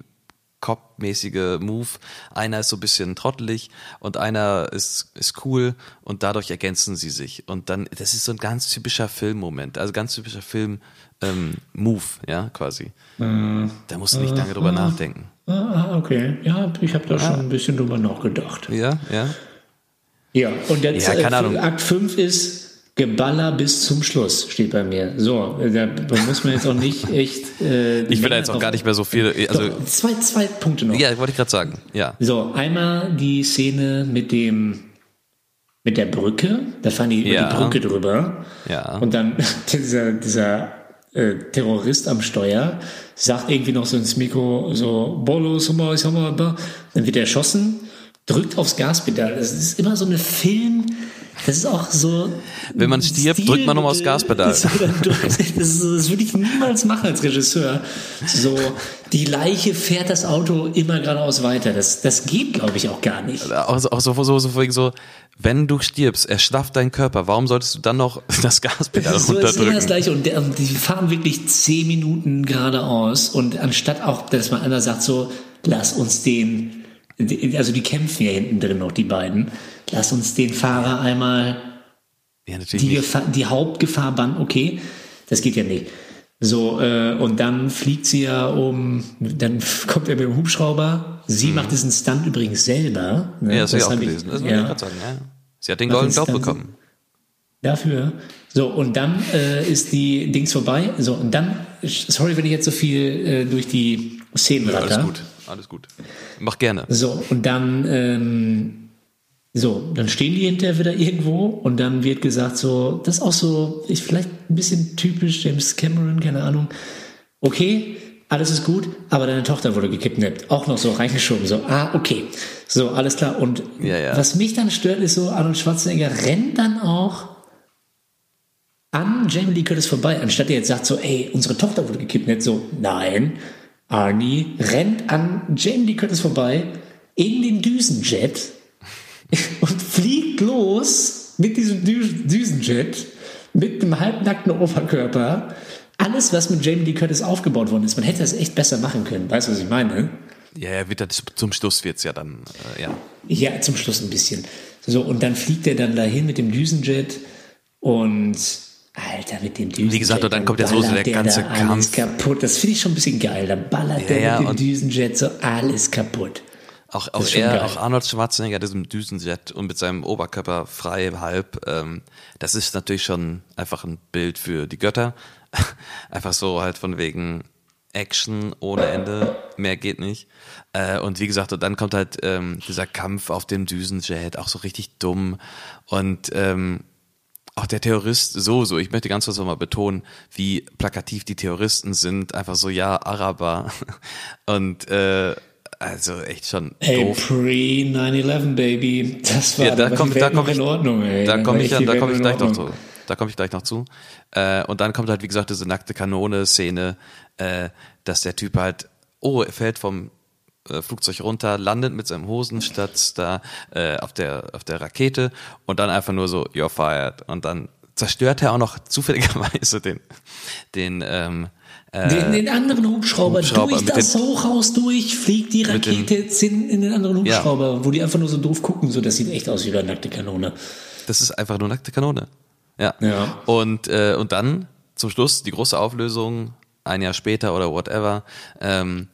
Cop-mäßige Move. Einer ist so ein bisschen trottelig und einer ist, ist cool und dadurch ergänzen sie sich. Und dann, das ist so ein ganz typischer Filmmoment, also ganz typischer Film ähm, Move, ja, quasi. Da musst du nicht lange drüber nachdenken. Ah, okay. Ja, ich habe da Ah. schon ein bisschen drüber nachgedacht. Ja, ja. Ja, und jetzt Ja, äh. Akt 5 ist Geballer bis zum Schluss, steht bei mir. So, äh, da, da muss man jetzt auch nicht echt. Äh, Ich will da jetzt auch gar nicht mehr so viel, also, Doch, zwei, zwei Punkte noch. ja, wollte ich gerade sagen, ja. So, einmal die Szene mit dem mit der Brücke, da fahren die über Ja. die Brücke drüber. Ja. Und dann dieser, dieser äh, Terrorist am Steuer sagt irgendwie noch so ins Mikro so, Bolos, Hummer, Hummer, dann wird er erschossen, drückt aufs Gaspedal. Das ist immer so eine Film, das ist auch so. Wenn man stirbt, drückt man nochmal aufs Gaspedal. Das, das, das würde ich niemals machen als Regisseur. So, die Leiche fährt das Auto immer geradeaus weiter. Das, das geht, glaube ich, auch gar nicht. auch, so- auch so, so, so, so, wenn du stirbst, erschlafft dein Körper, warum solltest du dann noch das Gaspedal So ist immer das runterdrücken? Gleiche. Und der, die fahren wirklich zehn Minuten geradeaus. Und anstatt auch, dass man einer sagt so, lass uns den, also die kämpfen ja hinten drin noch, die beiden. Lass uns den Fahrer einmal Ja, die. Gefahr, die Hauptgefahr bannen. Okay, das geht ja nicht. So, äh, und dann fliegt sie ja um, dann kommt er mit dem Hubschrauber. Sie macht diesen Stunt übrigens selber. Ne? Mhm. Ja, das, habe ich auch gelesen. Das ich ja. gerade sagen, ja. Sie hat den Ach, Golden das Globe bekommen. Dafür. So, und dann äh, ist die Dings vorbei. So, und dann, sorry, wenn ich jetzt so viel äh, durch die Szenen Ja, alles ratter. gut, alles gut. Mach gerne. So, und dann, ähm, so, dann stehen die hinterher wieder irgendwo und dann wird gesagt, so, das ist auch so, ist vielleicht ein bisschen typisch James Cameron, keine Ahnung. Okay, alles ist gut, aber deine Tochter wurde gekidnappt. Auch noch so reingeschoben, so, ah, okay. So, alles klar. Und Ja, ja. was mich dann stört, ist so, Arnold Schwarzenegger rennt dann auch an Jamie Lee Curtis vorbei, anstatt er jetzt sagt so, ey, unsere Tochter wurde gekidnappt, so, nein, Arnie rennt an Jamie Lee Curtis vorbei in den Düsenjet und fliegt los mit diesem Dü Düsenjet mit einem halbnackten Oberkörper. Alles, was mit Jamie Lee Curtis aufgebaut worden ist, man hätte das echt besser machen können. Weißt du, was ich meine? Ja, ja, wird das, zum Schluss wird's ja dann, äh, ja. Ja, zum Schluss ein bisschen. So, und dann fliegt er dann dahin mit dem Düsenjet und Alter, mit dem Düsenjet. Wie gesagt, und dann kommt ja so der ganze da Kampf. Alles kaputt. Das finde ich schon ein bisschen geil. Da ballert Ja, der mit dem und- Düsenjet so alles kaputt. Auch, auch er, geil. auch Arnold Schwarzenegger, diesem Düsenjet und mit seinem Oberkörper frei halb, ähm, das ist natürlich schon einfach ein Bild für die Götter. einfach so halt von wegen Action ohne Ende, mehr geht nicht. Äh, und wie gesagt, und dann kommt halt ähm, dieser Kampf auf dem Düsenjet, auch so richtig dumm. Und ähm, auch der Terrorist so, so, ich möchte ganz kurz nochmal betonen, wie plakativ die Terroristen sind. Einfach so, ja, Araber. Und äh, also echt schon Ey, doof. pre 9-11, Baby. Das war Ja, da war komm- die da komm ich- in Ordnung, ey. Da komme ich, da komm ich gleich noch zu. Da komme ich gleich noch zu. Äh, und dann kommt halt, wie gesagt, diese nackte Kanone-Szene, äh, dass der Typ halt, oh, er fällt vom äh, Flugzeug runter, landet mit seinem Hosenstatz da äh, auf der auf der Rakete und dann einfach nur so, you're fired. Und dann zerstört er auch noch zufälligerweise den den ähm, äh, Den, den anderen Hubschrauber, Hubschrauber durch das den- Hochhaus durch, fliegt die den- Rakete jetzt in, den anderen Ja. Hubschrauber, wo die einfach nur so doof gucken, so das sieht echt aus wie eine nackte Kanone. Das ist einfach nur nackte Kanone. Ja. Ja. Und, äh, und dann zum Schluss die große Auflösung, ein Jahr später oder whatever. Ähm,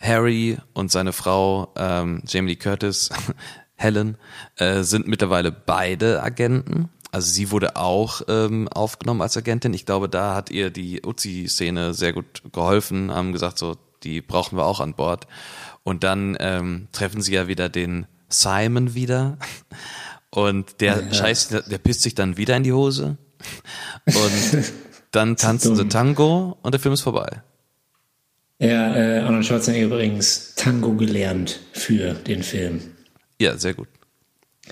Harry und seine Frau ähm, Jamie Lee Curtis, Helen, äh, sind mittlerweile beide Agenten. Also sie wurde auch ähm, aufgenommen als Agentin. Ich glaube, da hat ihr die Uzi-Szene sehr gut geholfen, haben gesagt, so, die brauchen wir auch an Bord. Und dann ähm, treffen sie ja wieder den Simon wieder. Und der Scheiß, der, pisst sich dann wieder in die Hose. Und dann tanzen sie. Tango und der Film ist vorbei. Ja, äh, Arnold Schwarzenegger übrigens Tango gelernt für den Film. Ja, sehr gut.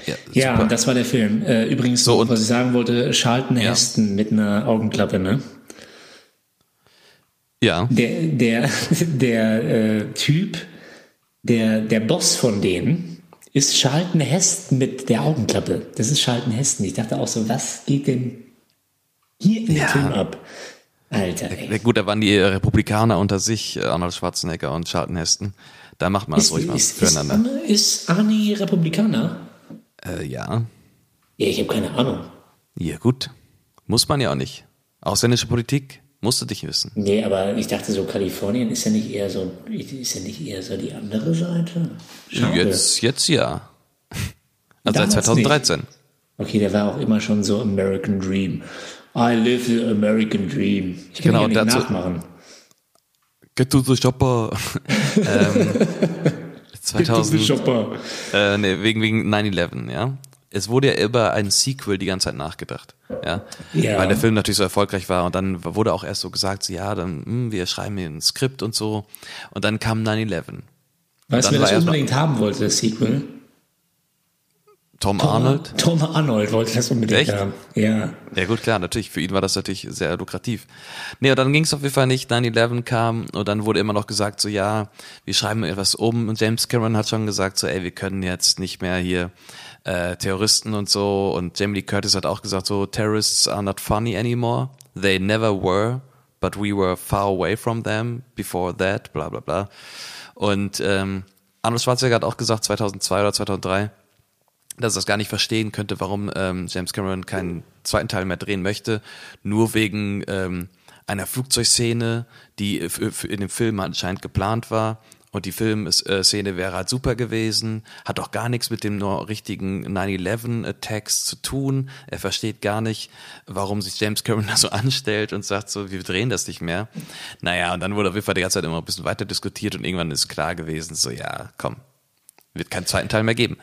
Ja, Ja, das war der Film. Äh, übrigens, So, was ich sagen wollte, Charlton Ja. Heston mit einer Augenklappe, ne? ja. Der, der, der äh, Typ, der, der Boss von denen, ist Charlton Heston mit der Augenklappe. Das ist Charlton Heston. Ich dachte auch so, was geht denn hier in dem Ja. Film ab? Alter, ey. Gut, da waren die Republikaner unter sich, äh, Arnold Schwarzenegger und Charlton Heston. Da macht man das Ist, ruhig mal ist, ist, füreinander. Arne, ist Arnie Republikaner? Äh, ja. Ja, ich habe keine Ahnung. Ja, gut. Muss man ja auch nicht. Ausländische Politik musst du dich wissen. Nee, aber ich dachte so, Kalifornien ist ja nicht eher so, ist ja nicht eher so die andere Seite. Schade. Jetzt, jetzt ja. Also Damals seit 2013. Okay, der war auch immer schon so American Dream. I live the American Dream. Ich kann Genau, ja nicht dazu- nachmachen. Get to the shopper. ähm, 2000, Shopper. äh, nee, wegen, wegen 9-11, ja. Es wurde ja über ein Sequel die ganze Zeit nachgedacht, ja. Ja. Weil der Film natürlich so erfolgreich war und dann wurde auch erst so gesagt, so, ja, dann, hm, wir schreiben hier ein Skript und so. Und dann kam 9-11. Weißt du, wer das unbedingt haben wollte, das Sequel? Tom Arnold. Tom Arnold wollte das unbedingt Echt? haben. Ja. Ja gut, klar, natürlich. Für ihn war das natürlich sehr lukrativ. Nee, und dann ging es auf jeden Fall nicht. 9-11 kam und dann wurde immer noch gesagt, so ja, wir schreiben etwas um. Und James Cameron hat schon gesagt, so ey, wir können jetzt nicht mehr hier äh, Terroristen und so. Und Jamie Lee Curtis hat auch gesagt, so Terrorists are not funny anymore. They never were, but we were far away from them before that, bla bla bla. Und ähm, Arnold Schwarzenegger hat auch gesagt, 2002 oder 2003, dass er das gar nicht verstehen könnte, warum ähm, James Cameron keinen zweiten Teil mehr drehen möchte, nur wegen ähm, einer Flugzeugszene, die in dem Film anscheinend geplant war. Und die Filmszene wäre halt super gewesen, hat auch gar nichts mit dem richtigen 9-11-Attacks zu tun. Er versteht gar nicht, warum sich James Cameron da so anstellt und sagt so, wir drehen das nicht mehr. Naja, und dann wurde auf jeden Fall die ganze Zeit immer ein bisschen weiter diskutiert und irgendwann ist klar gewesen, so ja, komm, wird keinen zweiten Teil mehr geben.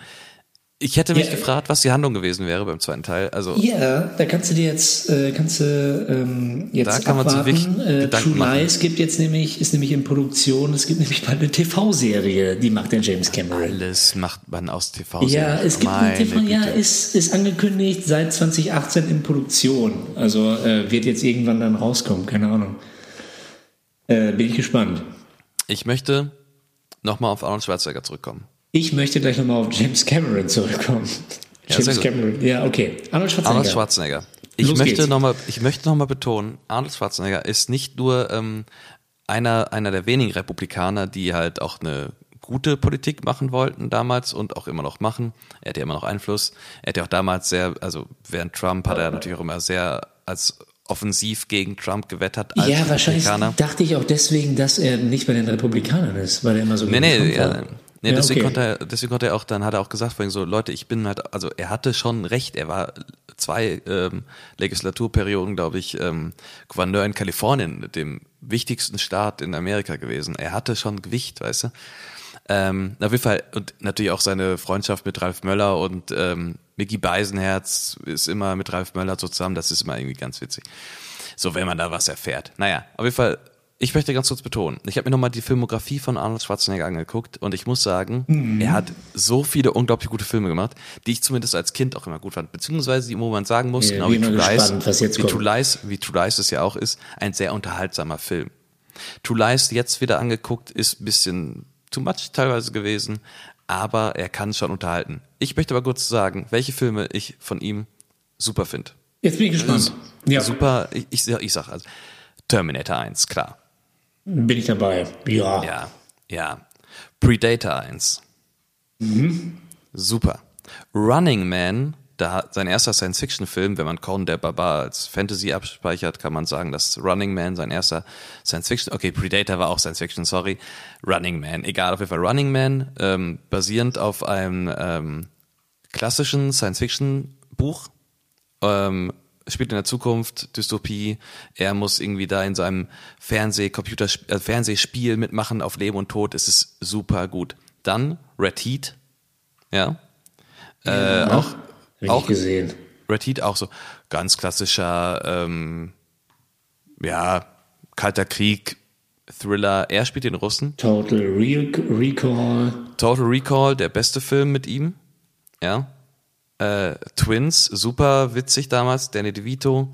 Ich hätte mich Ja. gefragt, was die Handlung gewesen wäre beim zweiten Teil. Also Ja, da kannst du dir jetzt, äh, kannst du ähm, jetzt Da kann man sich abwarten. wirklich Äh, Gedanken True machen. Lies gibt jetzt nämlich, ist nämlich in Produktion. Es gibt nämlich bald eine TV-Serie, die macht der James Cameron. alles macht man aus TV. Ja, es gibt eine Meine TV, ja, Güte. ist, ist angekündigt seit 2018 in Produktion. Also äh, wird jetzt irgendwann dann rauskommen, keine Ahnung. Äh, bin ich gespannt. Ich möchte nochmal auf Arnold Schwarzenegger zurückkommen. Ich möchte gleich nochmal auf James Cameron zurückkommen. Ja, James. Cameron, ja, okay. Arnold Schwarzenegger. Arnold Schwarzenegger. Ich Los möchte nochmal, ich möchte noch mal betonen, Arnold Schwarzenegger ist nicht nur ähm, einer, einer der wenigen Republikaner, die halt auch eine gute Politik machen wollten damals und auch immer noch machen. Er hat ja immer noch Einfluss. Er hat ja auch damals sehr, also während Trump hat er natürlich auch immer sehr als offensiv gegen Trump gewettert als Ja, wahrscheinlich dachte ich auch deswegen, dass er nicht bei den Republikanern ist, weil er immer so Nee, nee, ja. Nee Ja, deswegen, okay. konnte er, deswegen konnte er auch, dann hat er auch gesagt, vorhin so, Leute, ich bin halt, also er hatte schon recht, er war zwei ähm, Legislaturperioden, glaube ich, ähm, Gouverneur in Kalifornien, dem wichtigsten Staat in Amerika gewesen. Er hatte schon Gewicht, weißt du. Ähm, auf jeden Fall, und natürlich auch seine Freundschaft mit Ralf Möller und ähm, Mickey Beisenherz ist immer mit Ralf Möller so zusammen, das ist immer irgendwie ganz witzig. So, wenn man da was erfährt. Naja, auf jeden Fall, ich möchte ganz kurz betonen, ich habe mir nochmal die Filmografie von Arnold Schwarzenegger angeguckt und ich muss sagen, Mhm. er hat so viele unglaublich gute Filme gemacht, die ich zumindest als Kind auch immer gut fand. Beziehungsweise, die, wo man sagen muss, Ja, genau wie gespannt, Lies, wie. True Lies, wie True Lies es ja auch ist, ein sehr unterhaltsamer Film. True Lies jetzt wieder angeguckt, ist ein bisschen too much teilweise gewesen, aber er kann schon unterhalten. Ich möchte aber kurz sagen, welche Filme ich von ihm super finde. Jetzt bin ich gespannt. Ja, Super, ich, ich, ich sag also Terminator 1, klar. Bin ich dabei. Ja. Ja, ja. Predator 1. Super. Running Man, da hat sein erster Science-Fiction-Film, wenn man Conan der Barbar als Fantasy abspeichert, kann man sagen, dass Running Man sein erster Science-Fiction, okay, Predator war auch Science-Fiction, sorry. Running Man, egal, auf jeden Fall Running Man, ähm, basierend auf einem ähm, klassischen Science-Fiction-Buch, ähm, spielt in der Zukunft, Dystopie. Er muss irgendwie da in seinem Fernseh, Computer, äh, Fernsehspiel mitmachen auf Leben und Tod. Es ist super gut. Dann Red Heat, ja. Äh, auch, auch gesehen. Red Heat auch so ganz klassischer, ähm, ja, kalter Krieg, Thriller. Er spielt den Russen. Total Real Recall. Total Recall, der beste Film mit ihm. Ja. Äh, Twins, super witzig damals, Danny DeVito.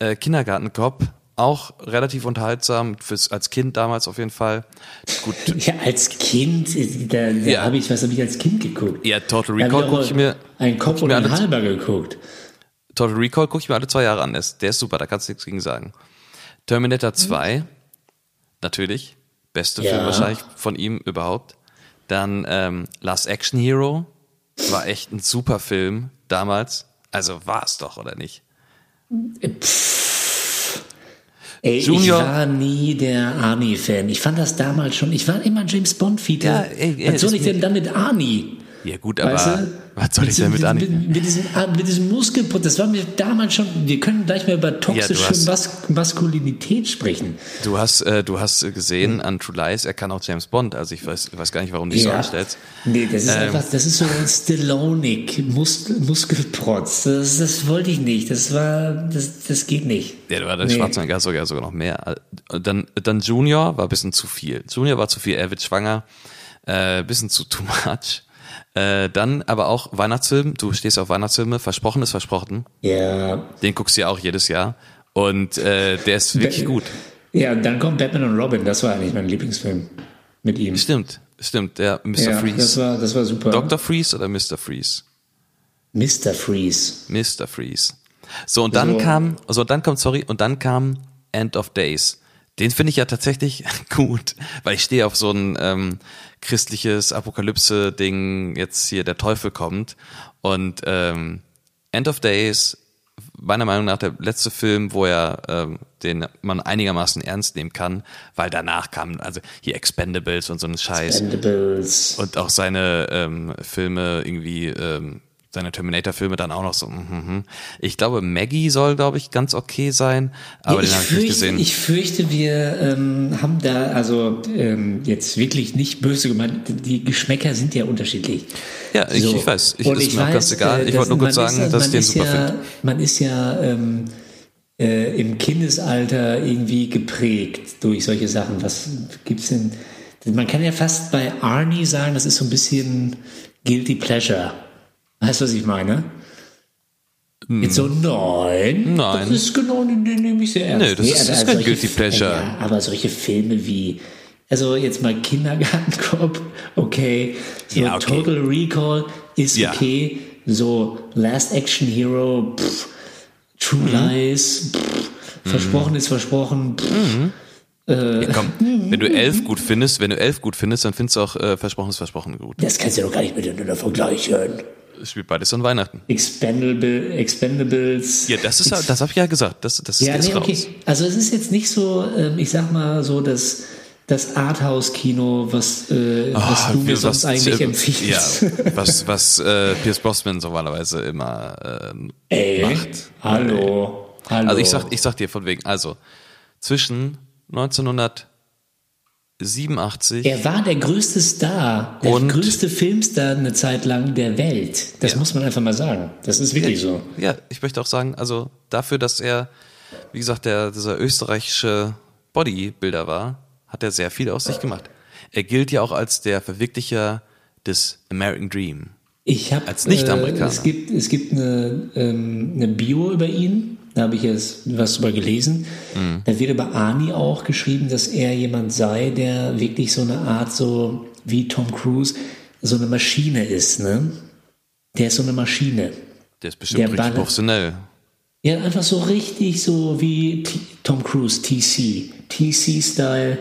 Äh, Kindergartenkopf, auch relativ unterhaltsam, fürs, als Kind damals auf jeden Fall. Gut. Ja, als Kind, da, da Ja. habe ich, was habe ich als Kind geguckt? Ja, Total Recall gucke ich mir. Ein Kopf und ein halber geguckt. Total Recall gucke ich mir alle zwei Jahre an. Der ist, der ist super, da kannst du nichts gegen sagen. Terminator 2, natürlich. Beste Ja. Film wahrscheinlich von ihm überhaupt. Dann ähm, Last Action Hero. War echt ein super Film damals. Also war es doch, oder nicht? Ey, Junior- ich war nie der Arnie-Fan. Ich fand das damals schon, ich war immer ein James Bond-Fiete. Ja, ey, ey, was soll ich denn dann mit Arnie? Ja gut, aber Weißt du? was soll ich denn mit an? Mit, diesem, mit diesem Muskelputz, das war mir damals schon, wir können gleich mal über toxische hast- Mas Maskulinität sprechen. Du hast, äh, du hast gesehen an True Lies, er kann auch James Bond. Also ich weiß, weiß gar nicht, warum du dich so anstellst. Nee, das ist Ähm. einfach, das ist so ein Stallonik, Mus Muskelprotz. Das, das wollte ich nicht. Das war, das, das geht nicht. Ja, du war der Nee. Schwarzenegger sogar sogar noch mehr. Dann, dann Junior war ein bisschen zu viel. Junior war zu viel, er wird schwanger, äh, bisschen zu too much. Äh, dann aber auch Weihnachtsfilm, du stehst auf Weihnachtsfilme, versprochen ist versprochen. Ja. Den guckst du ja auch jedes Jahr. Und äh, der ist wirklich gut. Ja, dann kommt Batman und Robin. Das war eigentlich mein Lieblingsfilm mit ihm. Stimmt, stimmt, der Mr. ja, das Freeze. war, das war super. Dr. Freeze oder Mr. Freeze? Mr. Freeze. Mr. Freeze. So, und dann So. kam, so, dann kommt, sorry, und dann kam End of Days. Den finde ich ja tatsächlich gut, weil ich stehe auf so ein ähm, christliches Apokalypse-Ding, jetzt hier der Teufel kommt. Und ähm, End of Days, meiner Meinung nach der letzte Film, wo er ähm, den man einigermaßen ernst nehmen kann, weil danach kamen also hier Expendables und so ein Scheiß Expendables. und auch seine ähm, Filme irgendwie ähm, seine Terminator-Filme dann auch noch so. mhm, mhm. Ich glaube, Maggie soll, glaube ich, ganz okay sein, aber Ja, den ich, habe ich nicht fürchte, gesehen. ich fürchte, wir ähm, haben da also ähm, jetzt wirklich nicht böse gemeint. Die Geschmäcker sind ja unterschiedlich. ja, ich, So. ich weiß, ich, Und ist mir auch ganz egal. äh, Ich wollte nur kurz sagen, ist, dass ich den ist super ja, finde. Man ist ja ähm, äh, im Kindesalter irgendwie geprägt durch solche Sachen. Was gibt's denn? Man kann ja fast bei Arnie sagen, das ist so ein bisschen guilty pleasure. Weißt du, was ich meine? Jetzt so, nein, Hm. Nein. das ist genau, den den nehme ich sehr ernst. Nee, das ist- aber ist kein solche- Guilty Pleasure. Ja, aber solche Filme wie, also jetzt mal Kindergartenkopf, okay, so Ja, okay. Total Recall ist Ja. okay, so Last Action Hero, pff, True Mhm. Lies, pff, versprochen ist versprochen, pff, Ja, komm, wenn du elf gut findest, wenn du elf gut findest, dann findest du auch äh, Versprochen ist Versprochen gut. das kannst du doch gar nicht miteinander vergleichen. Spielt beides an Weihnachten. Expendable, Expendables. Ja, das ist, das habe ich ja gesagt. Das, das ist ja, jetzt nee, raus. okay. Also es ist jetzt nicht so, ähm, ich sag mal so, das, das Arthouse-Kino, was, äh, was Ah, du mir sonst eigentlich äh, empfiehlst. Ja, was, was äh, Pierce Brosnan normalerweise immer ähm, Ey, macht. hallo, hallo. Also ich sag, ich sag dir von wegen, also zwischen 1987 er war der größte Star, der Und- größte Filmstar eine Zeit lang der Welt. Das Ja. muss man einfach mal sagen. Das ist wirklich so. Ja, ich möchte auch sagen, also dafür, dass er, wie gesagt, der, dieser österreichische Bodybuilder war, hat er sehr viel aus sich gemacht. Er gilt ja auch als der Verwirklicher des American Dream. Ich habe Als Nicht-Amerikaner. Äh, es gibt es gibt eine, ähm, eine Bio über ihn. Da habe ich jetzt was drüber gelesen. Mhm. Da wird über Arnie auch geschrieben, dass er jemand sei, der wirklich so eine Art so wie Tom Cruise so eine Maschine ist. Ne? Der ist so eine Maschine. Der ist bestimmt Der richtig Balle- professionell. Ja, einfach so richtig so wie T Tom Cruise, TC. TC-Style.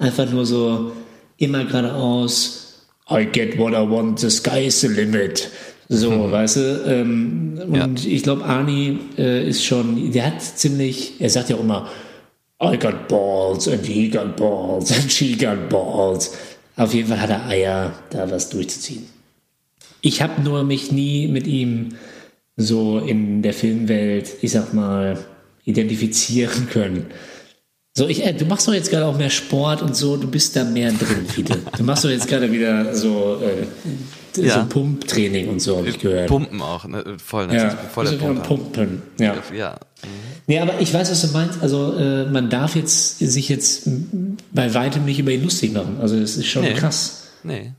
Einfach nur so immer geradeaus. I get what I want, the sky is the limit. So, weißt du? Ähm, und ich glaube, Arnie äh, ist schon, der hat ziemlich, er sagt ja auch immer, I got balls and he got balls and she got balls. Auf jeden Fall hat er Eier, da was durchzuziehen. Ich habe nur mich nie mit ihm so in der Filmwelt, ich sag mal, identifizieren können. So, ich, äh, du machst doch jetzt gerade auch mehr Sport und so, du bist da mehr drin, Fiete. Du machst doch jetzt gerade wieder so, äh, Ja. so Pumptraining und so, habe ich gehört. Pumpen auch, ne? voll ja, voll der wieder am Pumper. Pumpen. Ja. Ja, Nee, aber ich weiß, was du meinst. Also, äh, man darf jetzt sich jetzt bei weitem nicht über ihn lustig machen. Also, das ist schon Nee. krass. nee.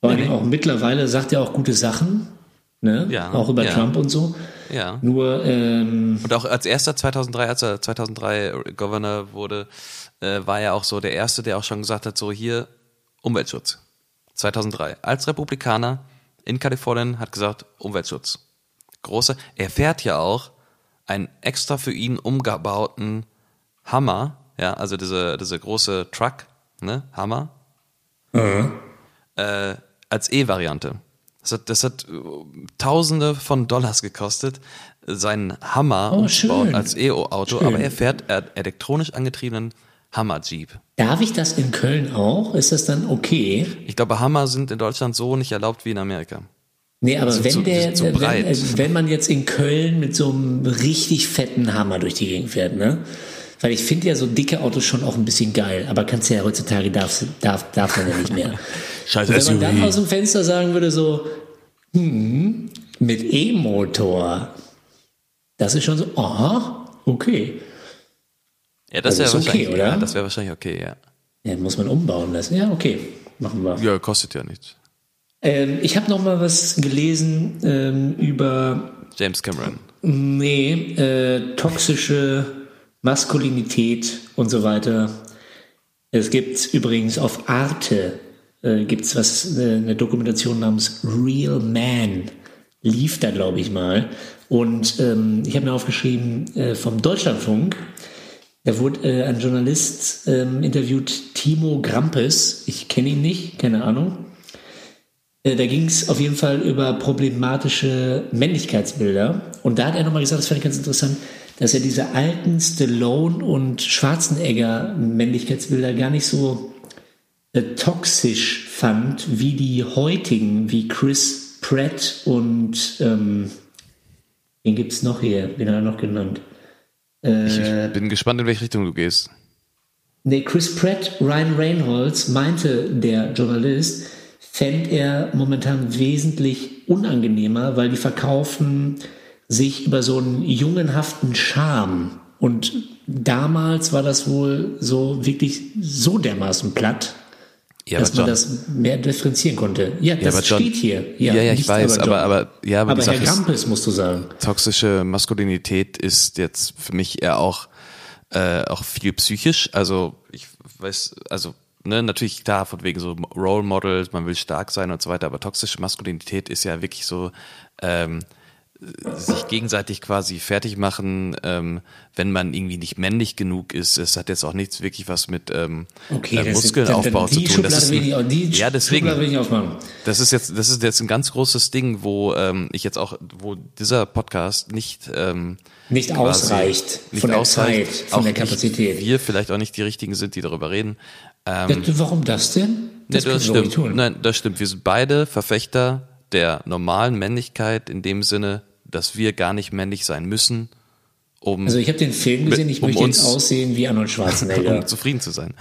Vor allem auch mittlerweile sagt er auch gute Sachen, ne? Ja, Auch über ja. Trump und so. Ja. Nur, ähm, Und auch als erster 2003, als er 2003 Governor wurde, äh, war er auch so der Erste, der auch schon gesagt hat, so hier Umweltschutz. 2003. Als Republikaner in Kalifornien hat gesagt Umweltschutz. Große. Er fährt ja auch einen extra für ihn umgebauten Hammer, ja, also diese, diese große Truck, ne, Hammer, äh, als E-Variante. Das hat, das hat äh, Tausende von Dollars gekostet, seinen Hammer Oh, umzubauen als E-Auto, aber er fährt äh, elektronisch angetriebenen Hammer-Jeep. darf ich das in Köln auch? Ist das dann okay? Ich glaube, Hammer sind in Deutschland so nicht erlaubt wie in Amerika. Nee, aber wenn zu- der, zu wenn, breit. also wenn man jetzt in Köln mit so einem richtig fetten Hammer durch die Gegend fährt, ne? Weil ich finde ja so dicke Autos schon auch ein bisschen geil, aber kannst ja heutzutage darf, darf, darf man ja nicht mehr. Scheiß Und wenn man dann aus dem Fenster sagen würde so, hm, mit E-Motor, das ist schon so, aha, okay. Ja, das Also wäre ist okay, wahrscheinlich, oder? Ja, das wäre wahrscheinlich okay, ja. Ja, muss man umbauen lassen. Ja, okay, machen wir. Ja, kostet ja nichts. Ähm, ich habe noch mal was gelesen ähm, über James Cameron. Nee, äh, toxische Maskulinität und so weiter. Es gibt übrigens auf Arte äh, gibt's was äh, eine Dokumentation namens Real Man lief da glaube ich mal und ähm, ich habe mir aufgeschrieben äh, vom Deutschlandfunk. Da wurde äh, ein Journalist ähm, interviewt, Timo Grampes. Ich kenne ihn nicht, keine Ahnung. Äh, Da ging es auf jeden Fall über problematische Männlichkeitsbilder. Und da hat er nochmal gesagt, das fand ich ganz interessant, dass er diese alten Stallone und Schwarzenegger Männlichkeitsbilder gar nicht so äh, toxisch fand, wie die heutigen, wie Chris Pratt und ähm, wen gibt's noch hier? Wen hat er noch genannt? Ich, Äh. ich bin gespannt, in welche Richtung du gehst. Nee, Chris Pratt, Ryan Reynolds, meinte der Journalist, fände er momentan wesentlich unangenehmer, weil die verkaufen sich über so einen jungenhaften Charme. Und damals war das wohl so wirklich so dermaßen platt, Ja, dass man John- das mehr differenzieren konnte. Ja, das aber John- steht hier. Ja, ja, ich nicht weiß, aber, aber, ja, aber, aber Herr Grampes musst du sagen. toxische Maskulinität ist jetzt für mich eher auch, äh, auch viel psychisch. Also, ich weiß, also, ne, natürlich klar, von wegen so Role Models, man will stark sein und so weiter, aber toxische Maskulinität ist ja wirklich so, ähm, sich gegenseitig quasi fertig machen, ähm, wenn man irgendwie nicht männlich genug ist. Es hat jetzt auch nichts wirklich was mit ähm, Okay, äh, das ist- Muskelaufbau dann- dann zu tun. Das ist, auch- die ja, deswegen. Das ist jetzt, das ist jetzt ein ganz großes Ding, wo ähm, ich jetzt auch, wo dieser Podcast nicht ähm, Nicht ausreicht nicht von der ausreicht, Zeit, von der nicht Kapazität. Wir vielleicht auch nicht die richtigen sind, die darüber reden. Ähm, Ja, warum das denn? Nee, können das wir ruhig stimmt. Nein, das stimmt. Wir sind beide Verfechter der normalen Männlichkeit in dem Sinne, dass wir gar nicht männlich sein müssen, um, Also ich habe den Film gesehen, ich Um möchte uns- jetzt aussehen wie Arnold Schwarzenegger. um zufrieden zu sein.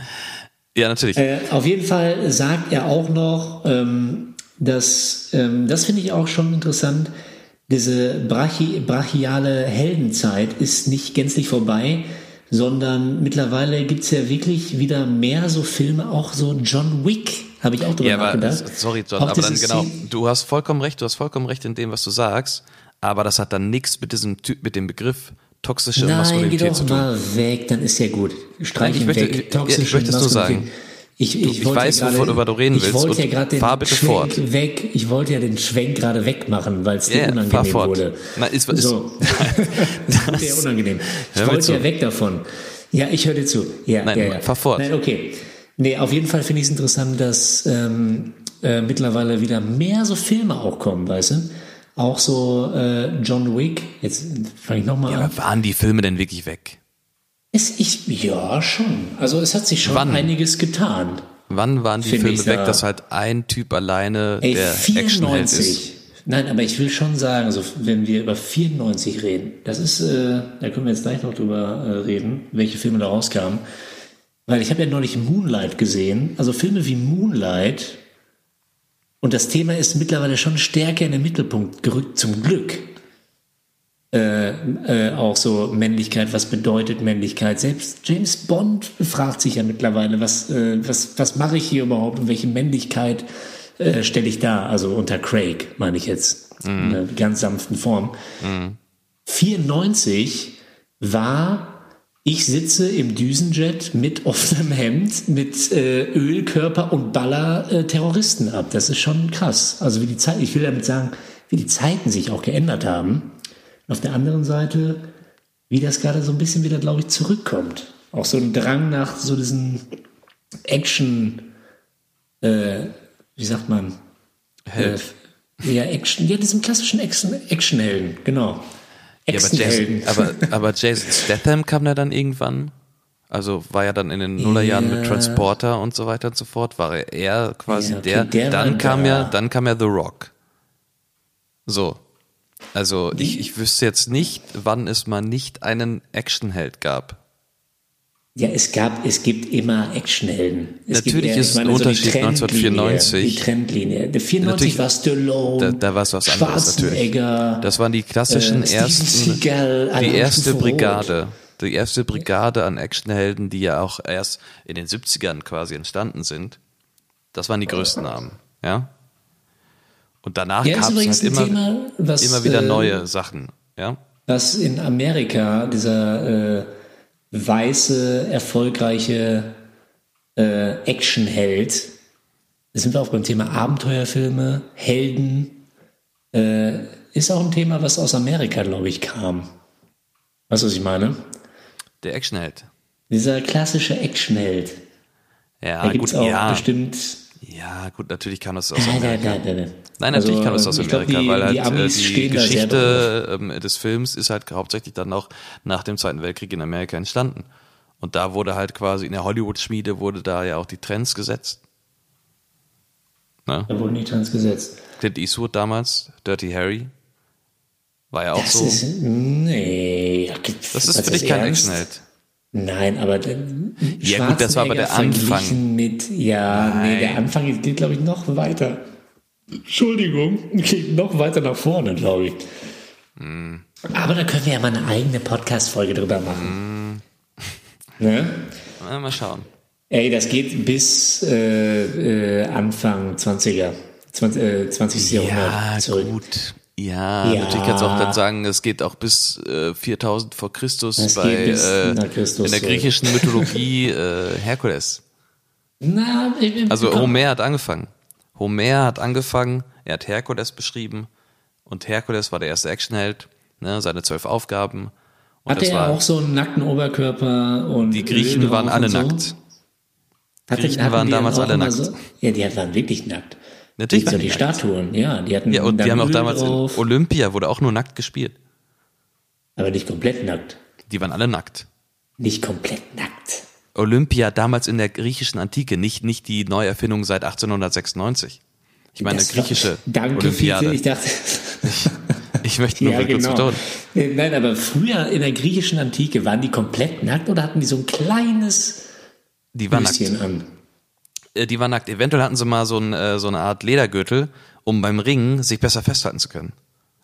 Ja, natürlich. Äh, auf jeden Fall sagt er auch noch, ähm, dass, ähm, das finde ich auch schon interessant, diese brachi brachiale Heldenzeit ist nicht gänzlich vorbei, sondern mittlerweile gibt's ja wirklich wieder mehr so Filme, auch so John Wick, habe ich auch drüber ja, aber, nachgedacht. sorry, John, Auch aber dann genau, du hast vollkommen recht, du hast vollkommen recht in dem, was du sagst, aber das hat dann nichts mit diesem Typ, mit dem Begriff toxische Nein, geh Maskulinität doch zu tun. mal weg, dann ist ja gut. Streich ich ihn möchte- weg. ich- Toxische ich möchte es nur sagen. Ich, ich, ich wollte weiß, ja wovon gerade- du reden ich willst wollte und ja gerade den fahr bitte Schwenk fort. weg. Ich wollte ja den Schwenk gerade wegmachen, weil es dir fahr unangenehm fort. wurde. Na, ist- ist- so. das ja unangenehm. Ich wollte zu. ja weg davon. Ja, ich höre dir zu. Ja, Nein, ja, ja. fahr fort. Nein, okay. Nee, auf jeden Fall finde ich es interessant, dass ähm, äh, mittlerweile wieder mehr so Filme auch kommen, weißt du? Auch so äh, John Wick. Jetzt fange ich nochmal an. Aber waren die Filme denn wirklich weg? Es, ich, ja, schon. Also es hat sich schon Wann? einiges getan. Wann waren die Filme weg, da- dass halt ein Typ alleine Ey, der Actionheld ist? 94. Nein, aber ich will schon sagen, also wenn wir über 94 reden, das ist, äh, da können wir jetzt gleich noch drüber äh, reden, welche Filme da rauskamen. Weil ich habe ja neulich Moonlight gesehen, also Filme wie Moonlight und das Thema ist mittlerweile schon stärker in den Mittelpunkt gerückt, zum Glück. Äh, äh, auch so Männlichkeit, was bedeutet Männlichkeit? Selbst James Bond fragt sich ja mittlerweile, was, äh, was, was mache ich hier überhaupt und welche Männlichkeit äh, stelle ich da? Also unter Craig, meine ich jetzt, in einer ganz sanften Form. 94 war, ich sitze im Düsenjet mit offenem Hemd, mit äh, Ölkörper und baller äh, Terroristen ab. Das ist schon krass. Also wie die Zeit, ich will damit sagen, wie die Zeiten sich auch geändert haben. Und auf der anderen Seite, wie das gerade so ein bisschen wieder, glaube ich, zurückkommt. Auch so ein Drang nach so diesen Action, äh, wie sagt man? Held. Äh, ja, Action, ja, diesem klassischen Action, Actionhelden, genau. Ja, aber. Jason, aber, aber Jason Statham kam da dann irgendwann? Also war ja dann in den Nullerjahren mit Ja. Transporter und so weiter und so fort, war er eher quasi Ja, okay, der, der dann kam da. ja, dann kam ja The Rock. So. Also ich, ich wüsste jetzt nicht, wann es mal nicht einen Actionheld gab. Ja, es gab, es gibt immer Actionhelden. Es Natürlich gibt ist es ein Unterschied Trendlinie, 1994. Die Trendlinie. Der 94 Natürlich- war Stallone, Da, da war es was anderes natürlich. Das waren die klassischen äh, ersten, Seagal, die erste. Brigade. Die erste Brigade an Actionhelden, die ja auch erst in den 70ern quasi entstanden sind. Das waren die größten Namen, ja? Und danach Ja, gab es halt immer, Thema, was, immer wieder äh, neue Sachen, ja? was in Amerika dieser äh, weiße, erfolgreiche äh, Actionheld, da sind wir auch beim Thema Abenteuerfilme, Helden, äh, ist auch ein Thema, was aus Amerika, glaube ich, kam. Weißt du, was ich meine? Der Actionheld. Dieser klassische Actionheld. Ja, Da gibt's gut, auch ja. bestimmt. Ja, gut, natürlich kam das aus Amerika. nein, nein, nein. Nein, natürlich Also, kam das aus ich glaub, Amerika, die, weil halt die äh, Amis die sehr drauf. Geschichte ähm, des Films ist halt hauptsächlich dann auch nach dem Zweiten Weltkrieg in Amerika entstanden. Und da wurde halt quasi in der Hollywood-Schmiede wurde da ja auch die Trends gesetzt. Ne? Da wurden die Trends gesetzt. Clint Eastwood damals, Dirty Harry, war ja auch Das so. ist, nee. das ist für dich kein Actionheld. Nein, aber dann Ja, gut, das war aber der Anfang. Mit, ja, nee, der Nein. Anfang geht, glaube ich, noch weiter. Entschuldigung, geht noch weiter nach vorne, glaube ich. Hm. Aber da können wir ja mal eine eigene Podcast-Folge drüber machen. Hm. Ne? Na, mal schauen. Ey, das geht bis äh, äh, Anfang 20er, 20, äh, 20. Ja, Jahrhundert zurück. gut. Ja, Ja. natürlich kannst du auch dann sagen, es geht auch bis äh, 4000 vor Christus Es bei äh, Christus in der griechischen Mythologie äh, Herkules. Na, ich- Also komm. Homer hat angefangen. Homer hat angefangen, er hat Herkules beschrieben und Herkules war der erste Actionheld, ne, seine zwölf Aufgaben. Und Hatte das er war, auch so einen nackten Oberkörper und die Griechen waren alle so? nackt. Hatte, Griechen waren die damals alle nackt. So, ja, die waren wirklich nackt. Natürlich so waren die. Statuen, ja, die hatten Ja, und die haben auch damals drauf, in Olympia wurde auch nur nackt gespielt. aber nicht komplett nackt. Die waren alle nackt. Nicht komplett nackt. Olympia damals in der griechischen Antike, nicht, nicht die Neuerfindung seit 1896. Ich meine, Das war- griechische Danke, Olympiade. Fiete, ich dachte, Ich möchte nur ja, kurz genau. betonen. Äh, Nein, aber früher in der griechischen Antike waren die komplett nackt oder hatten die so ein kleines Die waren nackt. An? Äh, Die waren nackt. Eventuell hatten sie mal so, ein, äh, so eine Art Ledergürtel, um beim Ringen sich besser festhalten zu können.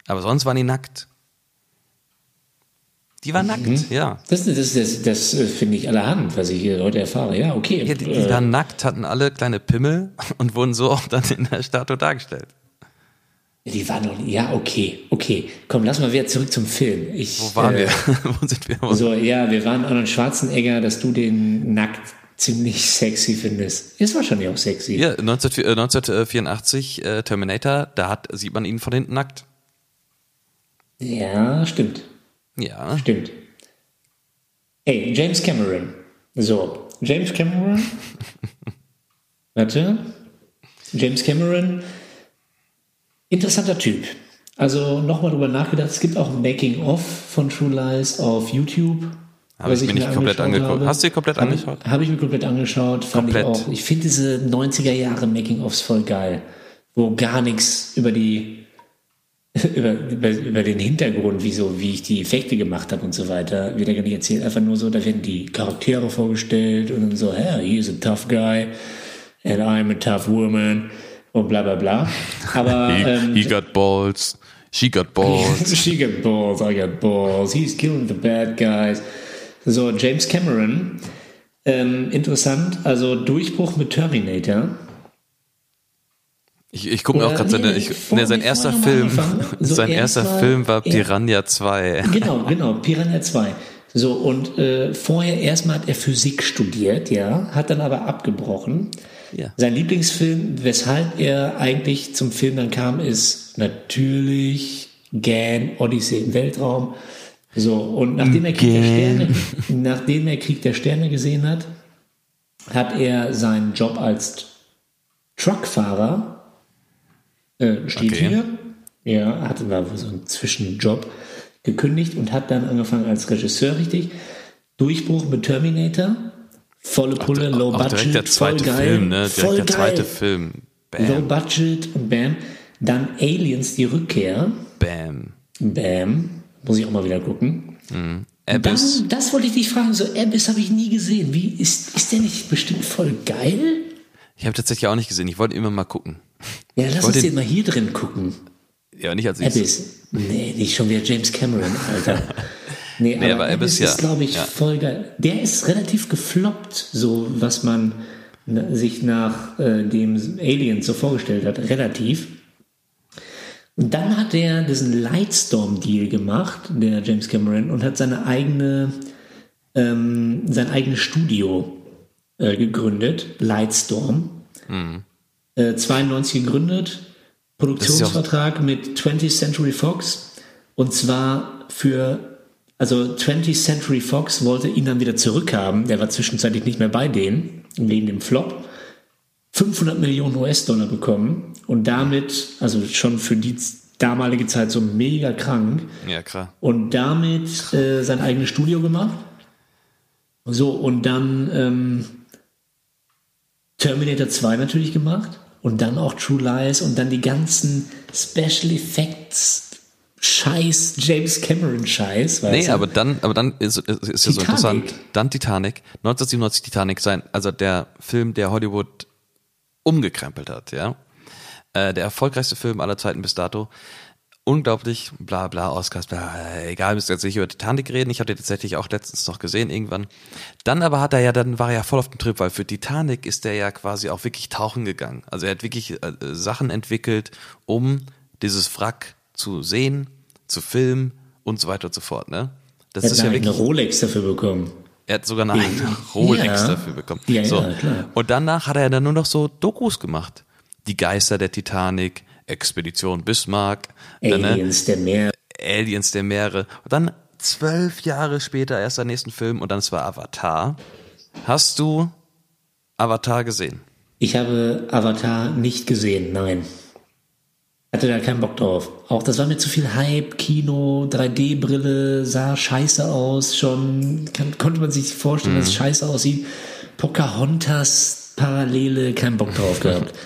Aber sonst waren die nackt. Die waren Mhm. nackt, ja. Das, das, das, das äh, finde ich allerhand, was ich hier heute erfahre. Ja, okay. ja die, die waren nackt, hatten alle kleine Pimmel und wurden so auch dann in der Statue dargestellt. die waren noch, ja, okay, okay. Komm, lass mal wieder zurück zum Film. Ich, Wo waren äh, wir? Wo sind wir? Wo So, ja, wir waren Arnold Schwarzenegger, dass du den nackt ziemlich sexy findest. Ist wahrscheinlich auch sexy. Ja, 19, äh, 1984 äh, Terminator, da hat, sieht man ihn von hinten nackt. Ja, stimmt. Ja. Stimmt. Ey, James Cameron. So, James Cameron. Warte. James Cameron. Interessanter Typ. Also nochmal drüber nachgedacht. Es gibt auch ein Making-of von True Lies auf YouTube. Habe ich mir nicht komplett angeguckt. Hast du dir komplett Habe- angeschaut? Habe ich mir komplett angeschaut. Komplett. ich. Ich finde diese 90er Jahre Making-ofs voll geil. Wo gar nichts über die über, über, über den Hintergrund, wieso, wie ich die Effekte gemacht habe und so weiter, wird ja gar nicht erzählt. Einfach nur so, da werden die Charaktere vorgestellt und dann so, hey, he's a tough guy and I'm a tough woman und bla bla bla. Aber ähm, He, he got balls. She got balls. She got balls, I got balls. He's killing the bad guys. So, James Cameron, ähm, interessant, also Durchbruch mit Terminator. Ich, ich gucke mir auch gerade seine, nee, ich, nee, sein erster Film. So sein erst erster Film war. Piranha 2. Genau, genau, Piranha 2. So, und äh, vorher erstmal hat er Physik studiert, ja, hat dann aber abgebrochen. Ja. Sein Lieblingsfilm, weshalb er eigentlich zum Film dann kam, ist natürlich Gan, Odyssee im Weltraum. So, und nachdem er Krieg der Sterne, nachdem er Krieg der Sterne gesehen hat, hat er seinen Job als Truckfahrer, äh, steht Okay. hier, ja, hatte da so einen Zwischenjob gekündigt und hat dann angefangen als Regisseur, richtig. Durchbruch mit Terminator, volle Pulle, Low auch Budget, der zweite voll geil, Film, ne? Direkt voll der zweite geil. Film. Low Bam, Budget und bam. Dann Aliens, die Rückkehr, bam. bam. Muss ich auch mal wieder gucken. Abyss. Dann, das wollte ich dich fragen, so Abyss habe ich nie gesehen. Wie ist, ist der nicht bestimmt voll geil? Ich habe tatsächlich auch nicht gesehen. Ich wollte immer mal gucken. Ja, lass uns den mal hier drin gucken. Ja, nicht als nächstes. Abyss. Nee, nicht schon wieder James Cameron, Alter. Nee, Nee, aber Abyss, ja. ist, glaube ich, Ja. voll geil. Der ist relativ gefloppt, so was man sich nach äh, dem Alien so vorgestellt hat. Relativ. Und dann hat er diesen Lightstorm-Deal gemacht, der James Cameron, und hat seine eigene, ähm, sein eigenes Studio äh, gegründet, Lightstorm. Äh, 92 gegründet, Produktionsvertrag mit 20th Century Fox und zwar für, also 20th Century Fox wollte ihn dann wieder zurückhaben, der war zwischenzeitlich nicht mehr bei denen, wegen dem Flop. 500 Millionen US-Dollar bekommen und damit, also schon für die damalige Zeit so mega krank, Ja, klar. und damit äh, sein eigenes Studio gemacht. So, und dann ähm, Terminator 2 natürlich gemacht und dann auch True Lies und dann die ganzen Special Effects Scheiß, James Cameron Scheiß, weißt Nee, du? aber dann, aber dann ist, ist, ist ja so interessant. Dann Titanic, 1997 Titanic sein, also der Film, der Hollywood umgekrempelt hat, ja. Äh, der erfolgreichste Film aller Zeiten bis dato. Unglaublich, bla bla, Oscars, bla, egal, müsst ihr jetzt nicht über Titanic reden. Ich habe den tatsächlich auch letztens noch gesehen, irgendwann. Dann aber hat er ja, dann war er ja voll auf dem Trip, weil für Titanic ist er ja quasi auch wirklich tauchen gegangen. Also er hat wirklich äh, Sachen entwickelt, um dieses Wrack zu sehen, zu filmen und so weiter und so fort, ne? Das er ist ja eine wirklich Rolex dafür bekommen. Er hat sogar eine eigene Rolex Ja. dafür bekommen. Ja, so. ja, klar. Und danach hat er dann nur noch so Dokus gemacht. Die Geister der Titanic, Expedition Bismarck, dann, ne? Aliens der Meer. Aliens der Meere. Und dann zwölf Jahre später erst der nächsten Film und dann es war Avatar. Hast du Avatar gesehen? Ich habe Avatar nicht gesehen, nein. Hatte da keinen Bock drauf. Auch das war mir zu viel Hype, Kino, 3D-Brille, sah scheiße aus. Schon kann, konnte man sich vorstellen, dass es scheiße aussieht. Pocahontas, Parallele, keinen Bock drauf gehabt.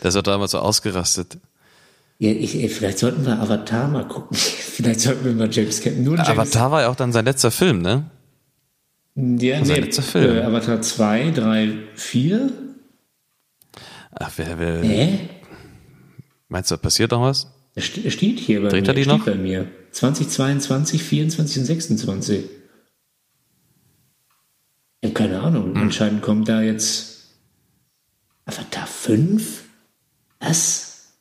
Das hat damals so ausgerastet. Ja, ich, ey, vielleicht sollten wir Avatar mal gucken. vielleicht sollten wir mal James Cameron. Nur James, Avatar war ja auch dann sein letzter Film, ne? ja, sein nee, letzter Film. Äh, Avatar 2, 3, 4? Ach, wer will. Hä? Meinst du, da passiert noch was? St- steht hier bei Dreht mir. er die steht noch? bei mir. 2022, 24 und 26. Ich habe keine Ahnung. Hm. Anscheinend kommt da jetzt Avatar 5? Was?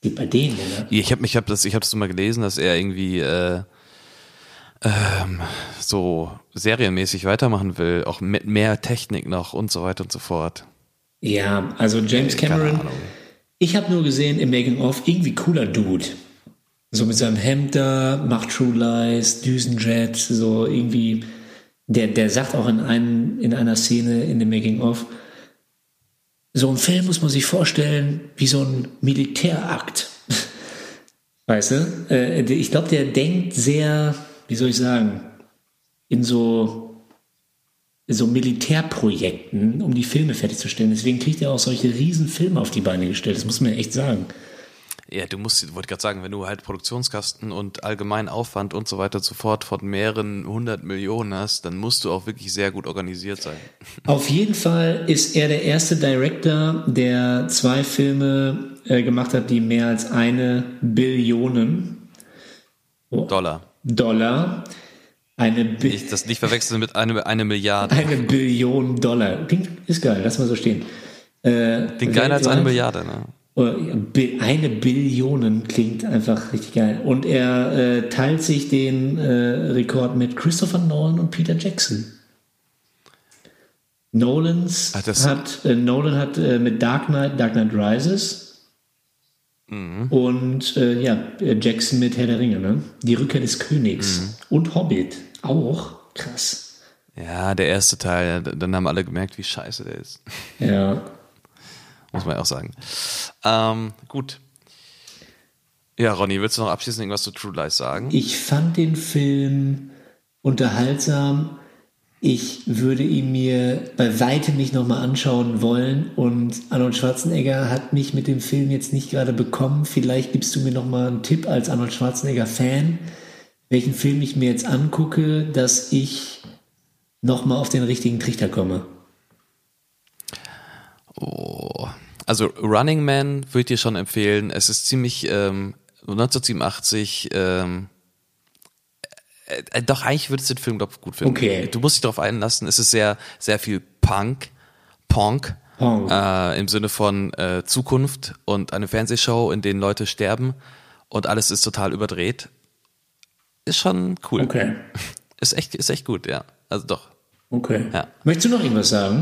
Geht bei denen, oder? Ich habe ich hab das, ich habe das mal gelesen, dass er irgendwie äh, ähm, so serienmäßig weitermachen will, auch mit mehr Technik noch und so weiter und so fort. Ja, also James Keine Cameron. Ahnung. Ich habe nur gesehen im Making-of, irgendwie cooler Dude. So mit seinem Hemd da, macht True Lies, Düsenjet, so irgendwie. Der, der sagt auch in, einem, in einer Szene in dem Making-of, so ein Film muss man sich vorstellen wie so ein Militärakt. Weißt du? Äh, ich glaube, der denkt sehr, wie soll ich sagen, in so, so Militärprojekten, um die Filme fertigzustellen. Deswegen kriegt er auch solche riesen Filme auf die Beine gestellt. Das muss man echt sagen. Ja, du musst, wollte gerade sagen, wenn du halt Produktionskosten und allgemeinen Aufwand und so weiter und so fort von mehreren hundert Millionen hast, dann musst du auch wirklich sehr gut organisiert sein. Auf jeden Fall ist er der erste Director, der zwei Filme äh, gemacht hat, die mehr als eine Billion Dollar. Dollar, eine, Bi Ich das nicht verwechseln mit eine, eine Milliarde. eine Billion Dollar. Klingt, ist geil, lass mal so stehen. Äh, Klingt geiler als eine Milliarde, ne? Bi- Eine Billion klingt einfach richtig geil. Und er äh, teilt sich den äh, Rekord mit Christopher Nolan und Peter Jackson. Nolans Ach, das- hat, äh, Nolan hat äh, mit Dark Knight, Dark Knight Rises Mhm. und äh, ja, Jackson mit Herr der Ringe, ne? Die Rückkehr des Königs. Mhm. Und Hobbit. Auch. Krass. Ja, der erste Teil, dann haben alle gemerkt, wie scheiße der ist. Ja. Muss man ja auch sagen. Ähm, gut. Ja, Ronny, willst du noch abschließend irgendwas zu True Lies sagen? Ich fand den Film unterhaltsam. Ich würde ihn mir bei weitem nicht nochmal anschauen wollen. Und Arnold Schwarzenegger hat mich mit dem Film jetzt nicht gerade bekommen. Vielleicht gibst du mir nochmal einen Tipp als Arnold Schwarzenegger-Fan, welchen Film ich mir jetzt angucke, dass ich nochmal auf den richtigen Trichter komme. Oh. Also Running Man würde ich dir schon empfehlen. Es ist ziemlich ähm, 1987. Ähm, äh, äh, doch eigentlich würdest du den Film glaub ich, gut finden. Okay. Du musst dich darauf einlassen. Es ist sehr sehr viel Punk, Punk. Punk. Äh, im Sinne von äh, Zukunft und eine Fernsehshow, in denen Leute sterben und alles ist total überdreht. Ist schon cool. Okay. Ist echt, ist echt gut, ja. Also doch. Okay. Ja. Möchtest du noch irgendwas sagen?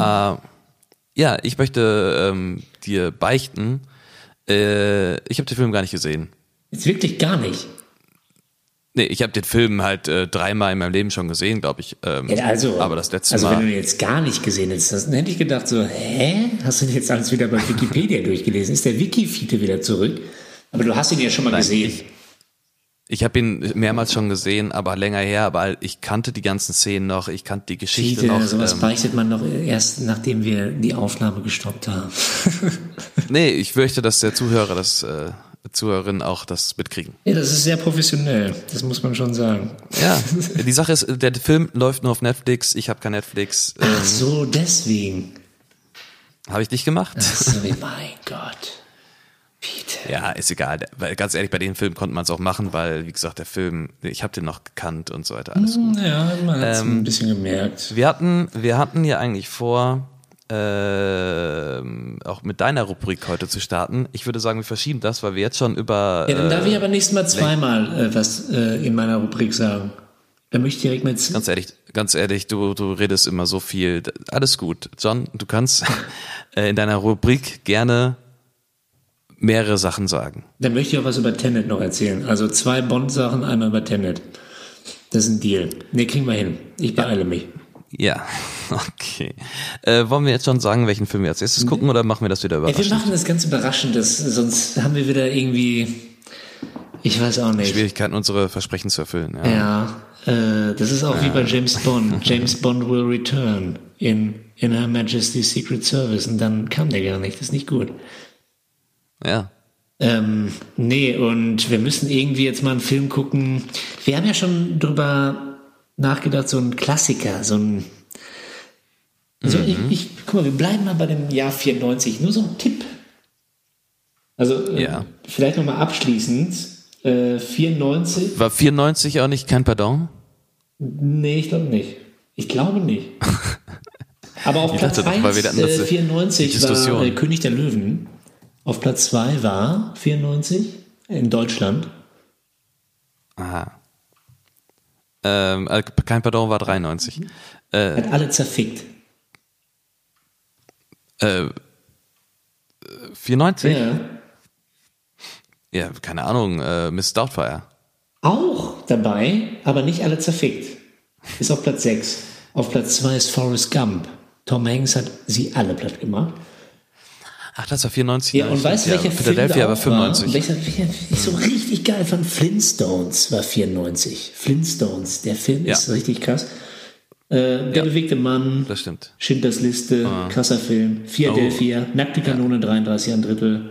Ja, ich möchte ähm, dir beichten. Äh, ich habe den Film gar nicht gesehen. Jetzt wirklich gar nicht. Nee, ich habe den Film halt äh, dreimal in meinem Leben schon gesehen, glaube ich. Ähm, Ja, also, aber das letzte also wenn du Mal. den jetzt gar nicht gesehen hättest, dann hätte ich gedacht so, hä? Hast du denn jetzt alles wieder bei Wikipedia durchgelesen? Ist der Wiki-Fiete wieder zurück? Aber du hast ihn ja schon mal gesehen. Ich habe ihn mehrmals schon gesehen, aber länger her. Aber ich kannte die ganzen Szenen noch, ich kannte die Geschichte Fiete, noch. sowas Ähm, beichtet man noch erst, nachdem wir die Aufnahme gestoppt haben. nee, ich möchte, dass der Zuhörer, das äh, Zuhörerinnen auch das mitkriegen. ja, das ist sehr professionell. Das muss man schon sagen. Ja, die Sache ist, der Film läuft nur auf Netflix. Ich habe kein Netflix. Äh, Ach so, deswegen. habe ich nicht gemacht. Ach so, mein Gott. Fiete. Ja, ist egal. Weil ganz ehrlich, bei dem Film konnte man es auch machen, weil, wie gesagt, der Film, ich habe den noch gekannt und so weiter. Alles gut. Ja, man hat es Ähm, ein bisschen gemerkt. Wir hatten, wir hatten ja eigentlich vor, ähm, auch mit deiner Rubrik heute zu starten. Ich würde sagen, wir verschieben das, weil wir jetzt schon über. Ja, dann darf äh, ich aber nächstes Mal zweimal äh, was äh, in meiner Rubrik sagen. Dann möchte ich direkt mit. Ganz ehrlich, ganz ehrlich, du, du redest immer so viel. Alles gut. John, du kannst äh, in deiner Rubrik gerne mehrere Sachen sagen. Dann möchte ich auch was über Tenet noch erzählen. Also zwei Bond-Sachen, einmal über Tenet. Das ist ein Deal. Ne, kriegen wir hin. Ich beeile mich. Ja, okay. Äh, wollen wir jetzt schon sagen, welchen Film wir als erstes gucken oder machen wir das wieder Ey, wir überraschend? machen das ganz überraschend, das, sonst haben wir wieder irgendwie, ich weiß auch nicht. Schwierigkeiten, unsere Versprechen zu erfüllen. Ja. Ja, äh, das ist auch wie bei James Bond. James Bond will return in, in Her Majesty's Secret Service. Und dann kam der gar nicht. Das ist nicht gut. Ja. Ähm, nee, und wir müssen irgendwie jetzt mal einen Film gucken. Wir haben ja schon drüber nachgedacht, so ein Klassiker, so ein. Also ich, ich, guck mal, wir bleiben mal bei dem Jahr 94. Nur so ein Tipp. Also äh, Ja. vielleicht nochmal abschließend. Äh, 94. War 94 auch nicht kein Pardon? Nee, ich glaube nicht. Ich glaube nicht. Aber auf Ich Platz dachte doch, 1, weil wir dann das- äh, die 94 Diskussion. war äh, König der Löwen. Auf Platz 2 war 94 in Deutschland. Aha. Ähm, äh, kein Pardon war 93. Äh, Hat alle zerfickt. äh, 94? Ja. Ja, keine Ahnung, äh, Miss Doubtfire. Auch dabei, aber nicht alle zerfickt. Ist auf Platz 6. Auf Platz 2 ist Forrest Gump. Tom Hanks hat sie alle platt gemacht. Ach, das war 94. Ja, und weißt du, ja. welcher Film Philadelphia war auch 95. war? Welcher, ich so richtig geil fand? Flintstones war 94. Flintstones, der Film Ja. ist richtig krass. Äh, der Ja. bewegte Mann, Das stimmt. Schindlers Liste, krasser Film. Philadelphia, Oh. Nackte Kanone, 33 ein Drittel.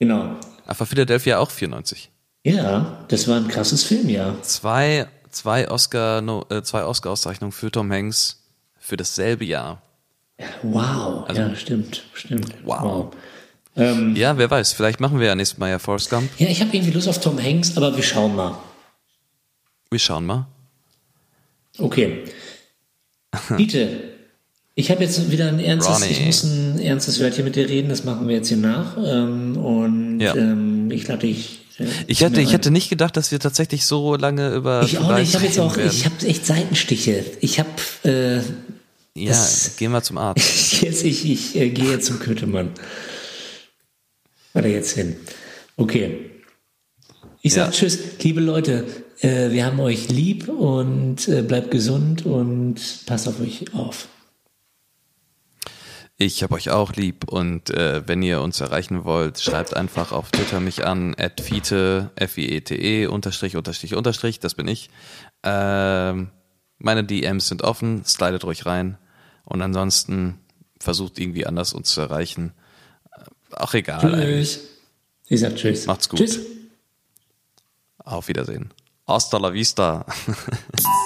Genau. Ach, war Philadelphia auch 94. Ja, das war ein krasses Filmjahr. Zwei, zwei Oscar, no, äh, zwei Oscar-Auszeichnungen für Tom Hanks für dasselbe Jahr. Wow, ja, stimmt, stimmt. Wow. Ja, wer weiß, vielleicht machen wir ja nächstes Mal ja Forrest Gump. Ja, ich habe irgendwie Lust auf Tom Hanks, aber wir schauen mal. Wir schauen mal. Okay. Bitte, ich habe jetzt wieder ein ernstes, Ronny. ich muss ein ernstes Wörtchen mit dir reden, das machen wir jetzt hier nach. Ähm, und Ja. ähm, ich lade dich. äh, Ich hätte, ich hätte nicht gedacht, dass wir tatsächlich so lange über. Ich auch nicht, ich habe jetzt auch, werden. ich habe echt Seitenstiche. Ich habe, äh, Ja, das- gehen wir zum Arzt. jetzt, ich, ich äh, gehe jetzt zum Kötemann. Warte jetzt hin. Okay. Ich sag Ja. Tschüss, liebe Leute. Äh, wir haben euch lieb und äh, bleibt gesund und passt auf euch auf. Ich habe euch auch lieb und äh, wenn ihr uns erreichen wollt, schreibt einfach auf Twitter mich an, at fiete, F-I-E-T-E, unterstrich, unterstrich, unterstrich, das bin ich. Ähm, meine DMs sind offen, slidet ruhig rein und ansonsten versucht irgendwie anders uns zu erreichen. Auch egal eigentlich. Tschüss. Ich sag Tschüss. Macht's gut. Tschüss. Auf Wiedersehen. Hasta la vista.